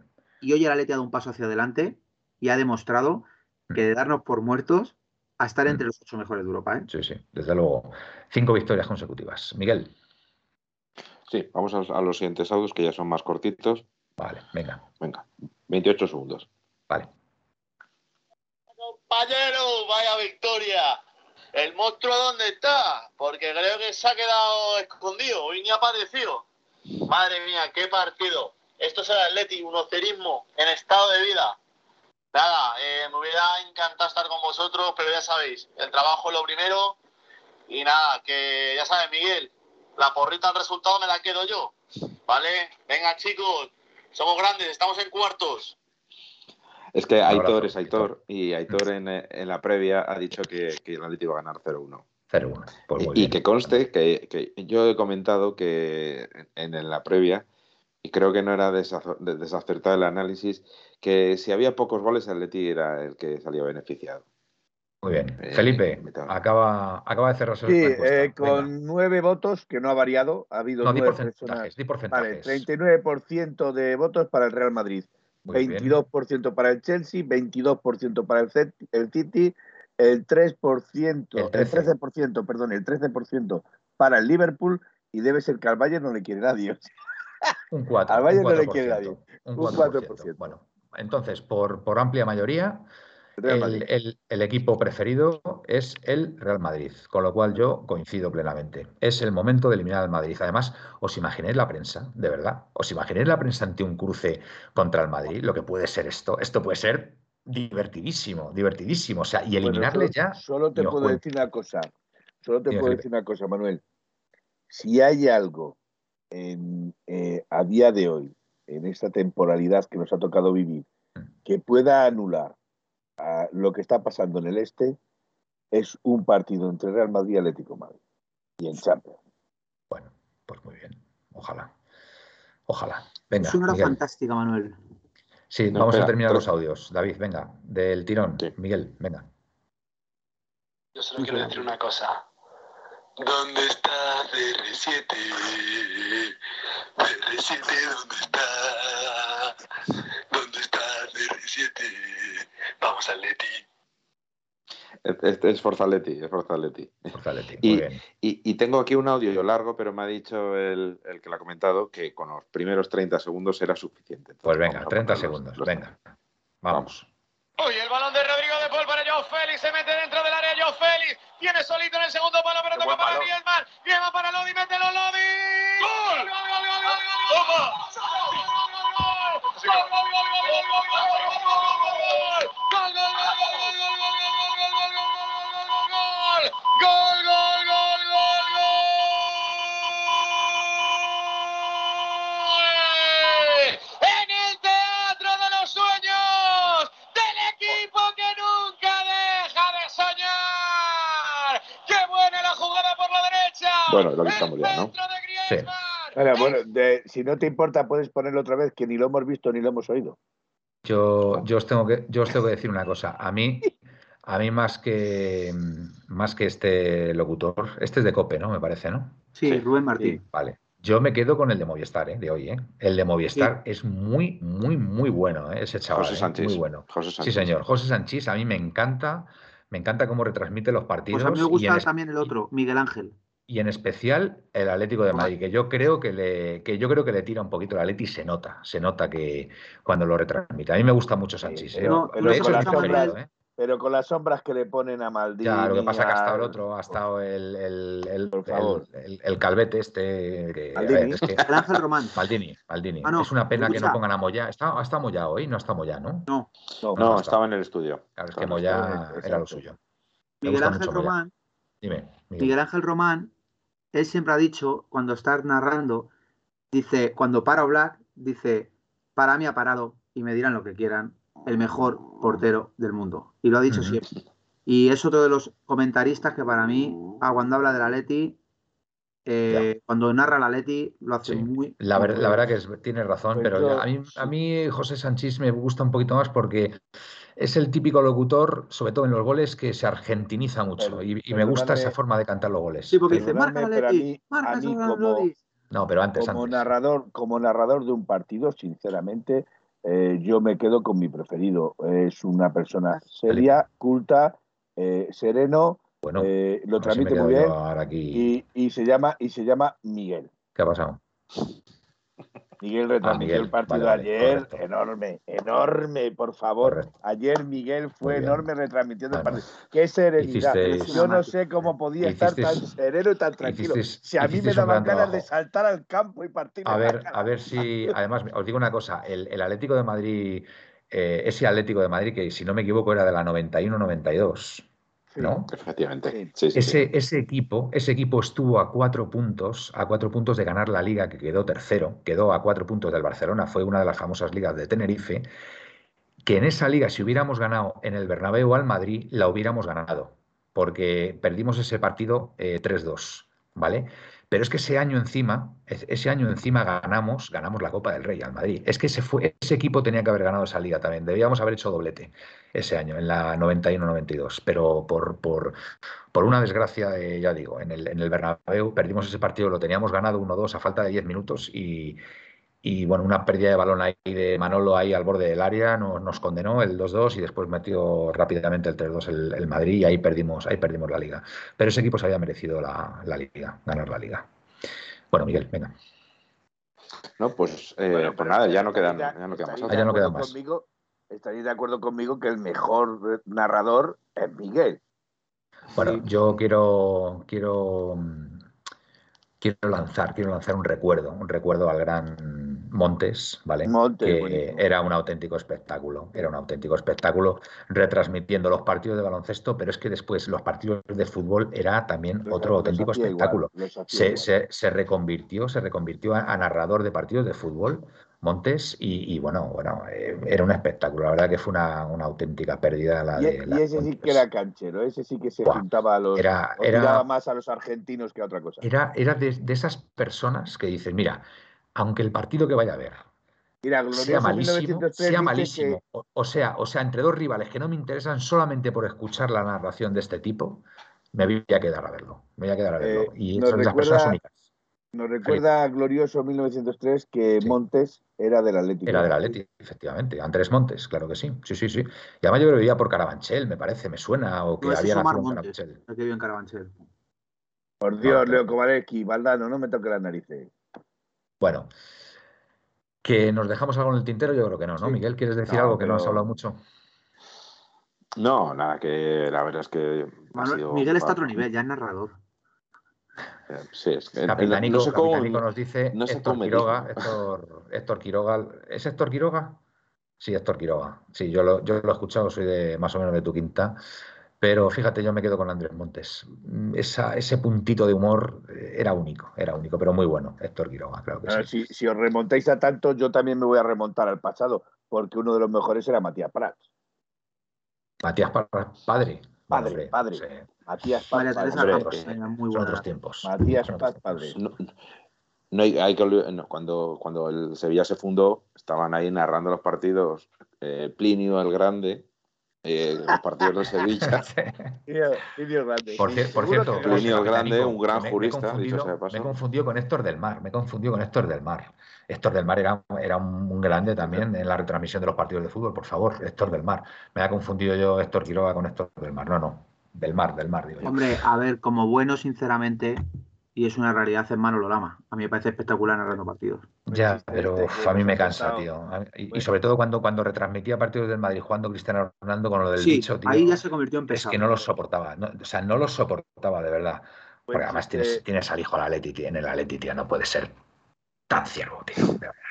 Y hoy el Atleti ha dado un paso hacia adelante y ha demostrado que de darnos por muertos a estar entre los ocho mejores de Europa. ¿eh? Sí, sí, desde luego. Cinco victorias consecutivas. Miguel. Sí, vamos a, a los siguientes audios que ya son más cortitos. Vale, venga. Venga, 28 segundos. Vale. Compañero, vaya victoria. ¿El monstruo dónde está? Porque creo que se ha quedado escondido y ni ha aparecido. Madre mía, qué partido. Esto es el Atleti, un en estado de vida. Nada, eh, me hubiera encantado estar con vosotros, pero ya sabéis, el trabajo es lo primero. Y nada, que ya sabes, Miguel, la porrita al resultado me la quedo yo. ¿Vale? Venga, chicos, somos grandes, estamos en cuartos. Es que Aitor es Aitor y Aitor en, en la previa ha dicho que, que el Atlético va a ganar 0-1. 0-1. Pues Y bien. que conste que, que yo he comentado que en, en la previa, y creo que no era desacertado el análisis, que si había pocos goles, el Atleti era el que salía beneficiado. Muy bien. Eh, Felipe, acaba, acaba de cerrarse Sí, eh, Venga. con nueve votos, que no ha variado, ha habido No, di nueve porcentajes, personas. di Vale, porcentajes. 39% de votos para el Real Madrid, Muy bien. 22% para el Chelsea, 22% para el, City, el 3%, El el 13. 13%, perdón, el 13% para el Liverpool y debe ser que al Bayern no le quiere nadie. Un 4. Al un Bayern no le 4%, quiere nadie. Un Un 4%. 4%. Bueno, entonces, por, por amplia mayoría, El equipo preferido es el Real Madrid, con lo cual yo coincido plenamente. Es el momento de eliminar al Madrid. Además, ¿os imagináis la prensa? De verdad. ¿Os imagináis la prensa ante un cruce contra el Madrid? Lo que puede ser esto. Esto puede ser divertidísimo, divertidísimo. O sea, y eliminarle ya. solo te puedo decir una cosa. Solo te puedo Felipe. decir una cosa, Manuel. Si hay algo en, eh, a día de hoy, en esta temporalidad que nos ha tocado vivir, que pueda anular a lo que está pasando en el este, es un partido entre Real Madrid y Atlético Madrid. Y en Champions. Bueno, pues muy bien. Ojalá. Ojalá. Venga, Es una hora Miguel. fantástica, Manuel. Sí, No, vamos a terminar pero- los audios. David, venga, del tirón. Sí. Miguel, venga. Yo solo quiero decir una cosa. ¿Dónde está CR7? CR7, ¿dónde está? Vamos al Leti. Es, es- es Forza Atleti, es Forza Atleti. Forza Atleti, Y- Muy bien. Y, y tengo aquí un audio largo, pero me ha dicho el, el que lo ha comentado que con los primeros 30 segundos era suficiente. Entonces, Pues venga, vamos a 30 poner los- segundos. los- Venga. Vamos. Uy, el balón de Rodrigo de Paul para Joe Félix. Se mete dentro del área Joe Félix. Tiene solito en el segundo palo, pero toca para Griezmann. Griezmann para Lodi, mételo Lodi. ¡Gol! ¡Gol, gol, gol, gol, gol, gol! ¡Gol, gol, bueno, lo que estamos ya, ¿no? Sí. Bueno, de- si no te importa, puedes ponerlo otra vez, que ni lo hemos visto ni lo hemos oído. Yo, yo, os tengo que, yo os tengo que decir una cosa. A mí, a mí más que más que este locutor, este es de Cope, ¿no? Me parece, ¿no? Sí, Sí, Rubén Martín. Vale. Yo me quedo con el de Movistar, ¿eh? De hoy, ¿eh? El de Movistar es muy, muy, muy bueno, ¿eh? Ese chaval. José ¿eh? Sánchez. Muy bueno. José Sí, Sánchez. señor. José Sánchez, a mí me encanta, me encanta cómo retransmite los partidos. Pues a mí me y gusta también el otro, Miguel Ángel. Y en especial el Atlético de Madrid, que yo creo que le, que yo creo que le tira un poquito el Atleti y se nota, se nota que cuando lo retransmite. A mí me gusta mucho Sánchez. ¿eh? pero- De pero hecho, con es la mi sombra- preferido, ¿eh? Pero con las sombras que le ponen a Maldini. Ya, lo que pasa es que ha estado el otro, ha estado el, el, el, Por favor. el- el- el calvete este. que, a Maldini. ver, es que- Miguel Ángel Román. Maldini, Maldini. Ah, no, es una pena que no pongan a Moya. Está, está Moya hoy, no está Moya, ¿no? No, No, No, estaba en el estudio. Claro, es que Moya era lo suyo. Me Miguel Ángel. Román. Dime, Miguel. Miguel Ángel Román él siempre ha dicho, cuando está narrando, dice, cuando para Black, dice, para mí ha parado y me dirán lo que quieran, el mejor portero del mundo. Y lo ha dicho siempre. Y es otro de los comentaristas que para mí, ah, cuando habla del Atleti, eh, cuando narra el Atleti, lo hace Sí. muy... La, ver- la verdad que es- tienes razón, Pues pero yo- a mí, a mí José Sánchez me gusta un poquito más porque es el típico locutor, sobre todo en los goles, que se argentiniza mucho Pero- y, y me gusta esa forma de cantar los goles. Sí, porque dice, marca el pero a Atleti, mí- marca a el mí Real como- Madrid". No, pero antes, como antes. narrador, como narrador de un partido, sinceramente, eh, yo me quedo con mi preferido. Es una persona seria, culta, eh, sereno, Bueno, eh, lo si transmite muy bien ahora aquí. y, y se llama y se llama Miguel. ¿Qué ha pasado? Miguel retransmitió Miguel, el partido vale, vale, ayer, correcto. enorme, enorme, por favor. Correcto. Ayer Miguel fue enorme retransmitiendo el partido. Qué serenidad. hicisteis- Yo no sé cómo podía estar tan sereno y tan tranquilo. hicisteis- Si a mí me daban ganas de saltar al campo y partirme A ver, a ver si. Además, os digo una cosa: el, el Atlético de Madrid, eh, ese Atlético de Madrid, que si no me equivoco era de la 91-92, Sí. ¿No? Efectivamente. Sí. Sí, sí, sí. Ese, ese equipo, ese equipo estuvo a cuatro puntos, a cuatro puntos de ganar la liga, que quedó tercero, quedó a cuatro puntos del Barcelona, fue una de las famosas ligas de Tenerife, que en esa liga, si hubiéramos ganado en el Bernabéu al Madrid, la hubiéramos ganado, porque perdimos ese partido eh, 3-2, ¿vale? Pero es que ese año encima, es- ese año encima ganamos, ganamos la Copa del Rey al Madrid. Es que ese, fue, ese equipo tenía que haber ganado esa liga también. Debíamos haber hecho doblete ese año, en la 91-92. Pero por, por, por una desgracia, ya digo, en el, en el Bernabéu perdimos ese partido, lo teníamos ganado 1-2 a falta de 10 minutos y, y, bueno, una pérdida de balón ahí de Manolo ahí al borde del área nos, nos condenó el 2-2 y después metió rápidamente el 3-2 el, el Madrid y ahí perdimos, ahí perdimos la liga. Pero ese equipo se había merecido la, la liga, ganar la liga. Bueno, Miguel, venga. No, pues, eh, Bueno, pues nada, ya no quedan, de- ya no quedan más. estaréis Ah, ya no de quedan acuerdo más. Conmigo, estaréis de acuerdo conmigo que el mejor narrador es Miguel. Bueno, Sí. yo quiero, quiero, mm, quiero lanzar, quiero lanzar un recuerdo, un recuerdo al gran Montes, ¿vale? Montes, que buenísimo. era un auténtico espectáculo, era un auténtico espectáculo retransmitiendo los partidos de baloncesto, pero es que después los partidos de fútbol era también otro auténtico igual, espectáculo. Se, se- se reconvirtió, se reconvirtió a, a narrador de partidos de fútbol, Montes, y, y bueno, bueno, eh, era un espectáculo. La verdad que fue una, una auténtica pérdida la Y, de y la de ese sí que era canchero, ese sí que se Buah, juntaba a los. era- era- más a los argentinos que a otra cosa. Era, era de, de esas personas que dicen, mira, aunque el partido que vaya a ver Mira, sea glorioso malísimo, 1903 sea dice malísimo, o, o sea, o sea, entre dos rivales que no me interesan solamente por escuchar la narración de este tipo, me voy a quedar a verlo, me voy a quedar a verlo. Eh, y nos son las personas recuerda- únicas. nos recuerda glorioso 1903 que Sí. Montes era del Atlético. Era de del. Atleti, efectivamente. Andrés Montes, claro que sí. Sí, sí, sí. Y además yo creo que vivía por Carabanchel, me parece, me suena, o que No, ese había nacido en Carabanchel. el que vive en Carabanchel. Por Dios, Ah, pero- Leo Kovalevsky, Valdano, no me toque las narices. Bueno, que nos dejamos algo en el tintero, yo creo que no, ¿no? Sí. Miguel, ¿quieres decir No, algo que no has hablado mucho? No, nada, que la verdad es que ha Manuel- sido- Miguel está a otro nivel, ya es narrador. Eh, Sí, es que Capitánico, no sé cómo- Capitánico nos dice no sé Héctor Quiroga, Héctor Quiroga. ¿Es Héctor Quiroga? Sí, Héctor Quiroga. Sí, yo lo, yo lo he escuchado, soy de más o menos de tu quinta. Pero fíjate, yo me quedo con Andrés Montes. Mm, Esa, ese puntito de humor eh, era único, era único, pero muy bueno, Héctor Quiroga, claro que sí. si, si os remontáis a tanto, yo también me voy a remontar al pasado, porque uno de los mejores era Matías Prats. Matías Pa- Padre. Padre, hombre, padre. sí, Matías Teresa padre. hombre, eh, muy son otros tiempos. Matías Paz, padre. No, no hay, hay que no, cuando, cuando el Sevilla se fundó, estaban ahí narrando los partidos eh, Plinio el Grande, eh, los partidos de Sevilla. Grande. Por, cier- por Seguro cierto, que Grande, un gran me- me he jurista, confundido- dicho sea de paso. Me he confundido con Héctor del Mar, me he confundido con Héctor del Mar. Héctor del Mar era, era un, un grande también en la retransmisión de los partidos de fútbol, por favor, Héctor del Mar. Me ha confundido yo Héctor Quiroga con Héctor del Mar. No, no, del Mar, del Mar, digo yo. Hombre, a ver, como bueno, sinceramente, y es una realidad, es Manolo Lama. A mí me parece espectacular narrando partidos. Ya, pero uf, a mí me cansa, tío. Y, sobre todo cuando, cuando retransmitía partidos del Madrid jugando Cristiano Ronaldo con lo del Sí, bicho, tío. ahí ya se convirtió en Es pesado. que no lo soportaba, no- o sea, no lo soportaba de verdad. Buen Porque además tienes, tienes al hijo de la Leti, en el Atleti, tío, no puede ser tan ciervo, tío.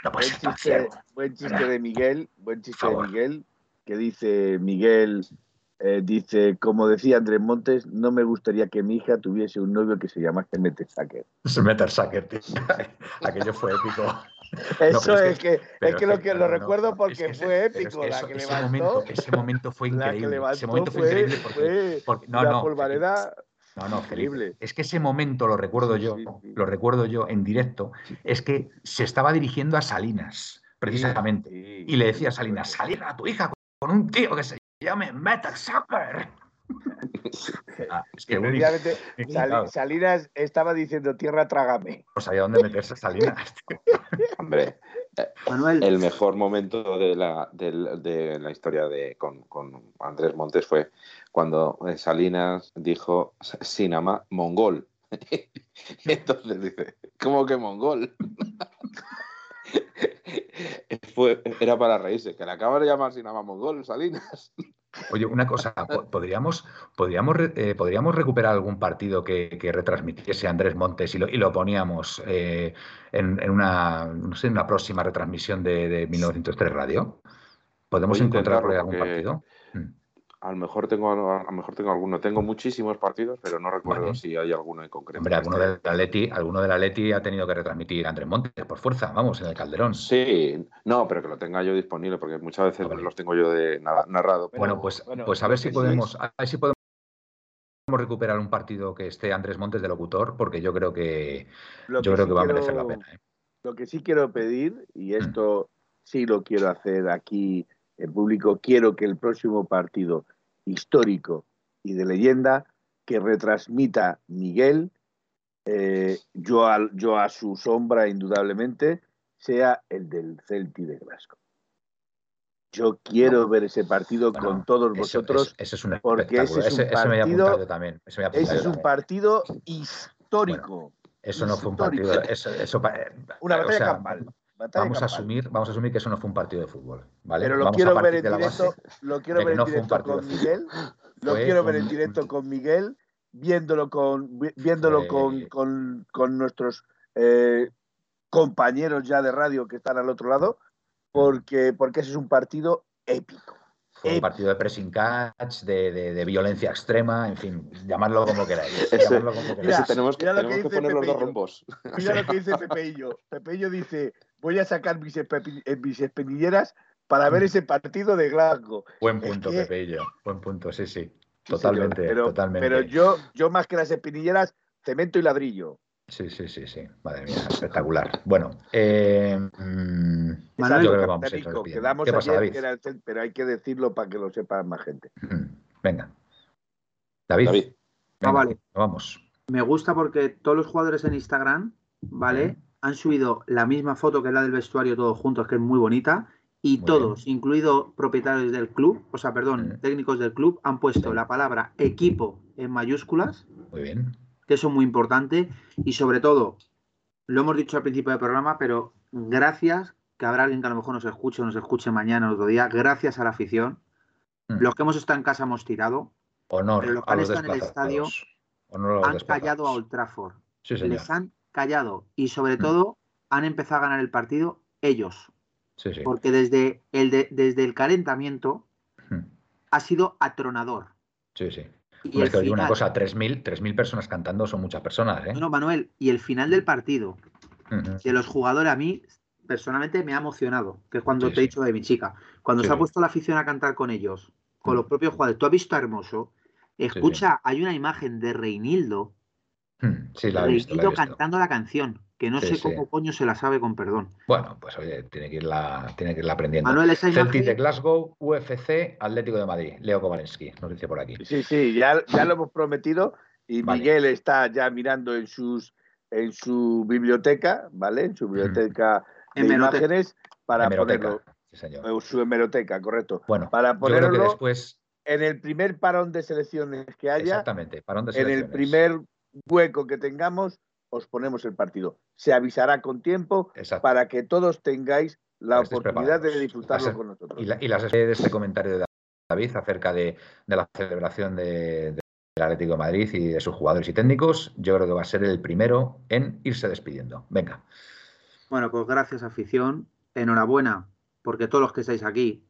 no puede Buen ser tan chiste, ciervo. buen chiste de Miguel, buen chiste de. Miguel, que dice Miguel, Eh, dice, como decía Andrés Montes, no me gustaría que mi hija tuviese un novio que se llamase Metersacker. Metersacker, tío. Aquello fue épico. Eso es, que, es que lo que lo recuerdo porque fue épico. la que ese, levantó, momento, ese momento fue increíble. ese momento fue, increíble porque, porque no, la no, polvareda no, no, Felipe. Es que ese momento lo recuerdo yo, lo recuerdo yo en directo, es que se estaba dirigiendo a Salinas, precisamente, y le decía a Salinas, salir a tu hija con un tío que se llame Metal Sucker. Ah, es que Sal, Salinas estaba diciendo tierra trágame. No sabía dónde meterse Salinas. Hombre, Manuel. el mejor momento de la, de, de la historia de, con, con, Andrés Montes fue cuando Salinas dijo Sinama mongol. Entonces dice, ¿cómo que mongol? Fue, era para reírse, que le acaba de llamar Sinama mongol, Salinas. Oye, una cosa, ¿podríamos, podríamos, eh, podríamos recuperar algún partido que, que, retransmitiese Andrés Montes y lo, y lo poníamos eh, en, en, una, no sé, en una próxima retransmisión de, de 1903 Radio? ¿Podemos encontrar algún partido? A lo mejor tengo a lo mejor tengo alguno. Tengo muchísimos partidos, pero no recuerdo vale. si hay alguno en concreto. Hombre, alguno de la Leti, alguno de la Leti ha tenido que retransmitir Andrés Montes por fuerza, vamos, en el Calderón. Sí, no, pero que lo tenga yo disponible, porque muchas veces vale. los tengo yo de narrado. Pero, bueno, pues, bueno, pues a ver si podemos, a ver si podemos recuperar un partido que esté Andrés Montes de locutor, porque yo creo que yo que creo sí que va quiero, a merecer la pena. ¿eh? Lo que sí quiero pedir, y esto mm. sí lo quiero hacer aquí en público, quiero que el próximo partido histórico y de leyenda que retransmita Miguel, eh, yo, a, yo, a, su sombra indudablemente, sea el del Celti de Glasgow. Yo quiero no. ver ese partido bueno, con todos vosotros eso, eso es un porque ese es un partido, ese también, ese es un partido histórico. Bueno, eso no fue un partido. Eso, eso, una batalla o sea, campal. Vamos a, asumir, vamos a asumir que eso no fue un partido de fútbol. ¿vale? Pero lo vamos quiero ver en directo, lo quiero ver en no directo con Miguel. Lo quiero un... ver en directo con Miguel, viéndolo con, viéndolo fue... con, con, con, nuestros eh, compañeros ya de radio que están al otro lado, porque, porque ese es un partido épico. Fue un partido de pressing catch, de, de, de, violencia extrema, en fin, llamadlo como queráis. Ese, llamadlo como queráis. Mira, tenemos que, tenemos que, que poner los dos rombos. Mira lo que dice Pepeillo. Pepeillo dice, voy a sacar mis, mis espinilleras para ver ese partido de Glasgow. Buen punto, es que... Pepeillo. Buen punto, sí, sí. Totalmente, sí, pero, totalmente. Pero yo, yo más que las espinilleras, cemento y ladrillo. Sí, sí, sí, sí. Madre mía, espectacular. Bueno, eh, mmm, Manuel, yo creo que vamos a ir quedamos ¿Qué pasa, ayer, David? Que era el, pero hay que decirlo para que lo sepa más gente. Venga. David. David. Venga, ah, vale. Vamos. Me gusta porque todos los jugadores en Instagram, ¿vale? Han subido la misma foto que la del vestuario todos juntos, que es muy bonita, y muy todos, bien. incluido propietarios del club, o sea, perdón, mm. técnicos del club, han puesto sí. la palabra equipo en mayúsculas. Muy bien que eso es muy importante y sobre todo, lo hemos dicho al principio del programa, pero gracias, que habrá alguien que a lo mejor nos escuche o nos escuche mañana o otro día, gracias a la afición. Mm. Los que hemos estado en casa hemos tirado. Honor pero los que han estado en el estadio han callado a Old Trafford. Sí, Les han callado y sobre mm. todo han empezado a ganar el partido ellos. Sí, sí. Porque desde el, de, desde el calentamiento mm. ha sido atronador. Sí, sí. Y es que final, una cosa, 3.000 personas cantando son muchas personas. ¿eh? No, Manuel, y el final del partido uh -huh. de los jugadores a mí personalmente me ha emocionado, que es cuando sí, te he dicho de mi chica. Cuando se ha puesto la afición a cantar con ellos, con uh -huh. los propios jugadores, tú has visto a Hermoso, escucha, hay una imagen de Reinildo, sí, la Reinildo visto, la cantando la canción que no sí, sé cómo sí. coño se la sabe con perdón. Bueno, pues oye, tiene que irla, tiene que irla aprendiendo. Manuel, esa imagen... Celtic de Glasgow, UFC, Atlético de Madrid, Leo Kovalensky, nos dice por aquí. Sí, sí, ya, ya lo hemos prometido y vale. Miguel está ya mirando en sus en su biblioteca, ¿vale? En su biblioteca mm. de imágenes para hemeroteca. ponerlo. Sí, señor. En su hemeroteca, correcto. Bueno, para ponerlo yo creo que después en el primer parón de selecciones que haya. Exactamente, parón de selecciones. En el primer hueco que tengamos, os ponemos el partido. Se avisará con tiempo Exacto. para que todos tengáis la oportunidad de disfrutarlo las, con nosotros. Y, la, y, las de este comentario de David acerca de, de la celebración de, de, del Atlético de Madrid y de sus jugadores y técnicos, yo creo que va a ser el primero en irse despidiendo. Venga. Bueno, pues gracias afición. Enhorabuena, porque todos los que estáis aquí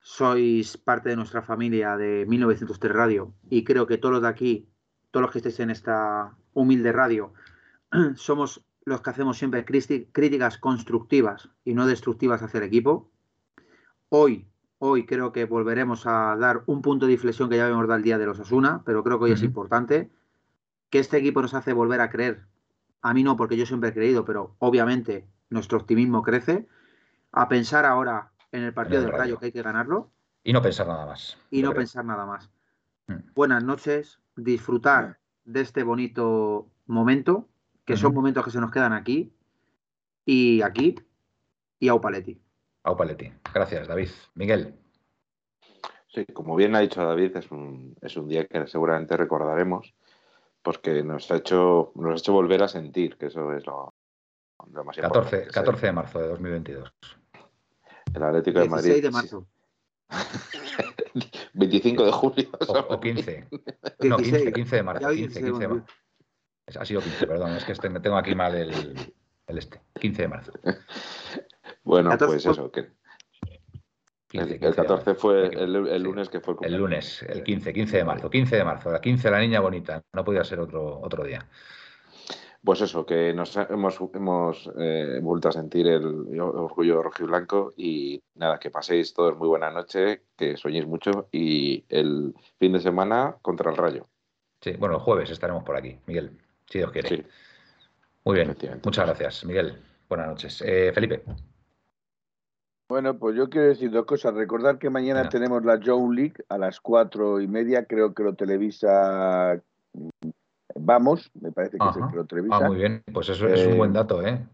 sois parte de nuestra familia de 1903 Radio y creo que todos los de aquí, todos los que estéis en esta humilde radio, somos los que hacemos siempre críticas constructivas y no destructivas hacia el equipo. Hoy, hoy creo que volveremos a dar un punto de inflexión que ya habíamos dado el día de los Asuna, pero creo que hoy es importante que este equipo nos hace volver a creer. A mí no, porque yo siempre he creído, pero obviamente nuestro optimismo crece. A pensar ahora en el partido del Rayo que hay que ganarlo. Y no pensar nada más. Y no pensar nada más. Mm. Buenas noches, disfrutar de este bonito momento que son momentos que se nos quedan aquí y aquí y a Upaletti. A Upaletti. Gracias, David. Miguel. Sí, como bien ha dicho David, es un, es un día que seguramente recordaremos porque nos ha hecho nos ha hecho volver a sentir, que eso es lo, más 14, importante. 14 de marzo de 2022. El Atlético de Madrid. 16 de marzo. 25 de julio. O, 15. No, 15, 15 de marzo. 15, 15 de marzo. Ha sido 15, perdón, es que este, tengo aquí mal el, el, este. 15 de marzo. Bueno, pues eso. Que... el, 14 fue el, el, lunes que fue el, el lunes, el 15, 15 de marzo. 15 de marzo, la 15 la niña bonita. No podía ser otro, otro día. Pues eso, que nos hemos, hemos eh, vuelto a sentir el orgullo rojo y blanco y nada, que paséis todos muy buena noche, que soñéis mucho y el fin de semana contra el Rayo. Sí, bueno, el jueves estaremos por aquí, Miguel si Dios quiere. Muy bien, muchas gracias, Miguel. Buenas noches. Eh, Felipe. Bueno, pues yo quiero decir dos cosas. Recordar que mañana tenemos la Joe League a las cuatro y media. Creo que lo televisa. Mm, vamos, me parece que es el que lo televisa. Ah, muy bien. Pues eso es un buen eh, dato, ¿eh?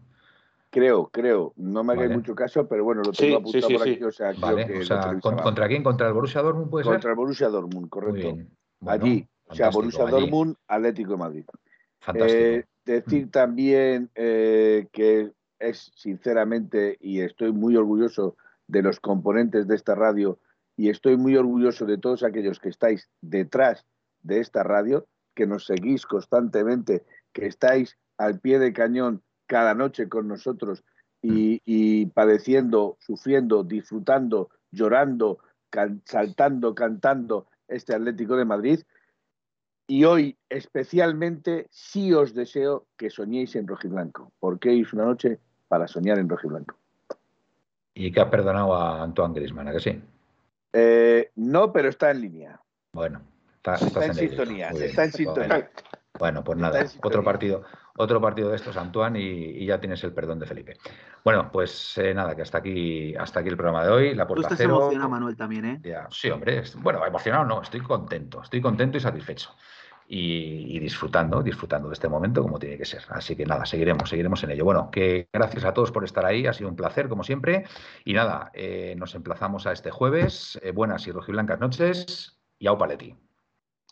Creo, creo. No me hagáis mucho caso, pero bueno, lo tengo apuntado por aquí. O sea, creo que ¿Contra quién? ¿Contra el Borussia Dortmund puede Contra el Borussia Dortmund, correcto. Allí. O sea, Borussia Dortmund, Atlético de Madrid. Eh, decir también eh, que es sinceramente, y estoy muy orgulloso de los componentes de esta radio, y estoy muy orgulloso de todos aquellos que estáis detrás de esta radio, que nos seguís constantemente, que estáis al pie de cañón cada noche con nosotros y, y padeciendo, sufriendo, disfrutando, llorando, saltando, cantando este Atlético de Madrid. Y hoy especialmente sí os deseo que soñéis en rojiblanco, porque es una noche para soñar en rojiblanco. ¿Y que has perdonado a Antoine Griezmann, ¿a que sí? Eh, no, pero está en línea. Bueno, está, en, sintonía. Está en sintonía. Bueno, pues nada, otro partido, otro partido de estos, Antoine, y, ya tienes el perdón de Felipe. Bueno, pues eh, nada, que hasta aquí, hasta aquí el programa de hoy. La Tú estás emocionado, Manuel, también, ¿eh? sí, hombre. Bueno, emocionado no, estoy contento, estoy contento y satisfecho y, disfrutando, disfrutando de este momento como tiene que ser. Así que nada, seguiremos, seguiremos en ello. Bueno, que gracias a todos por estar ahí, ha sido un placer como siempre. Y nada, eh, nos emplazamos a este jueves. Eh, buenas y rojiblancas noches y au paleti.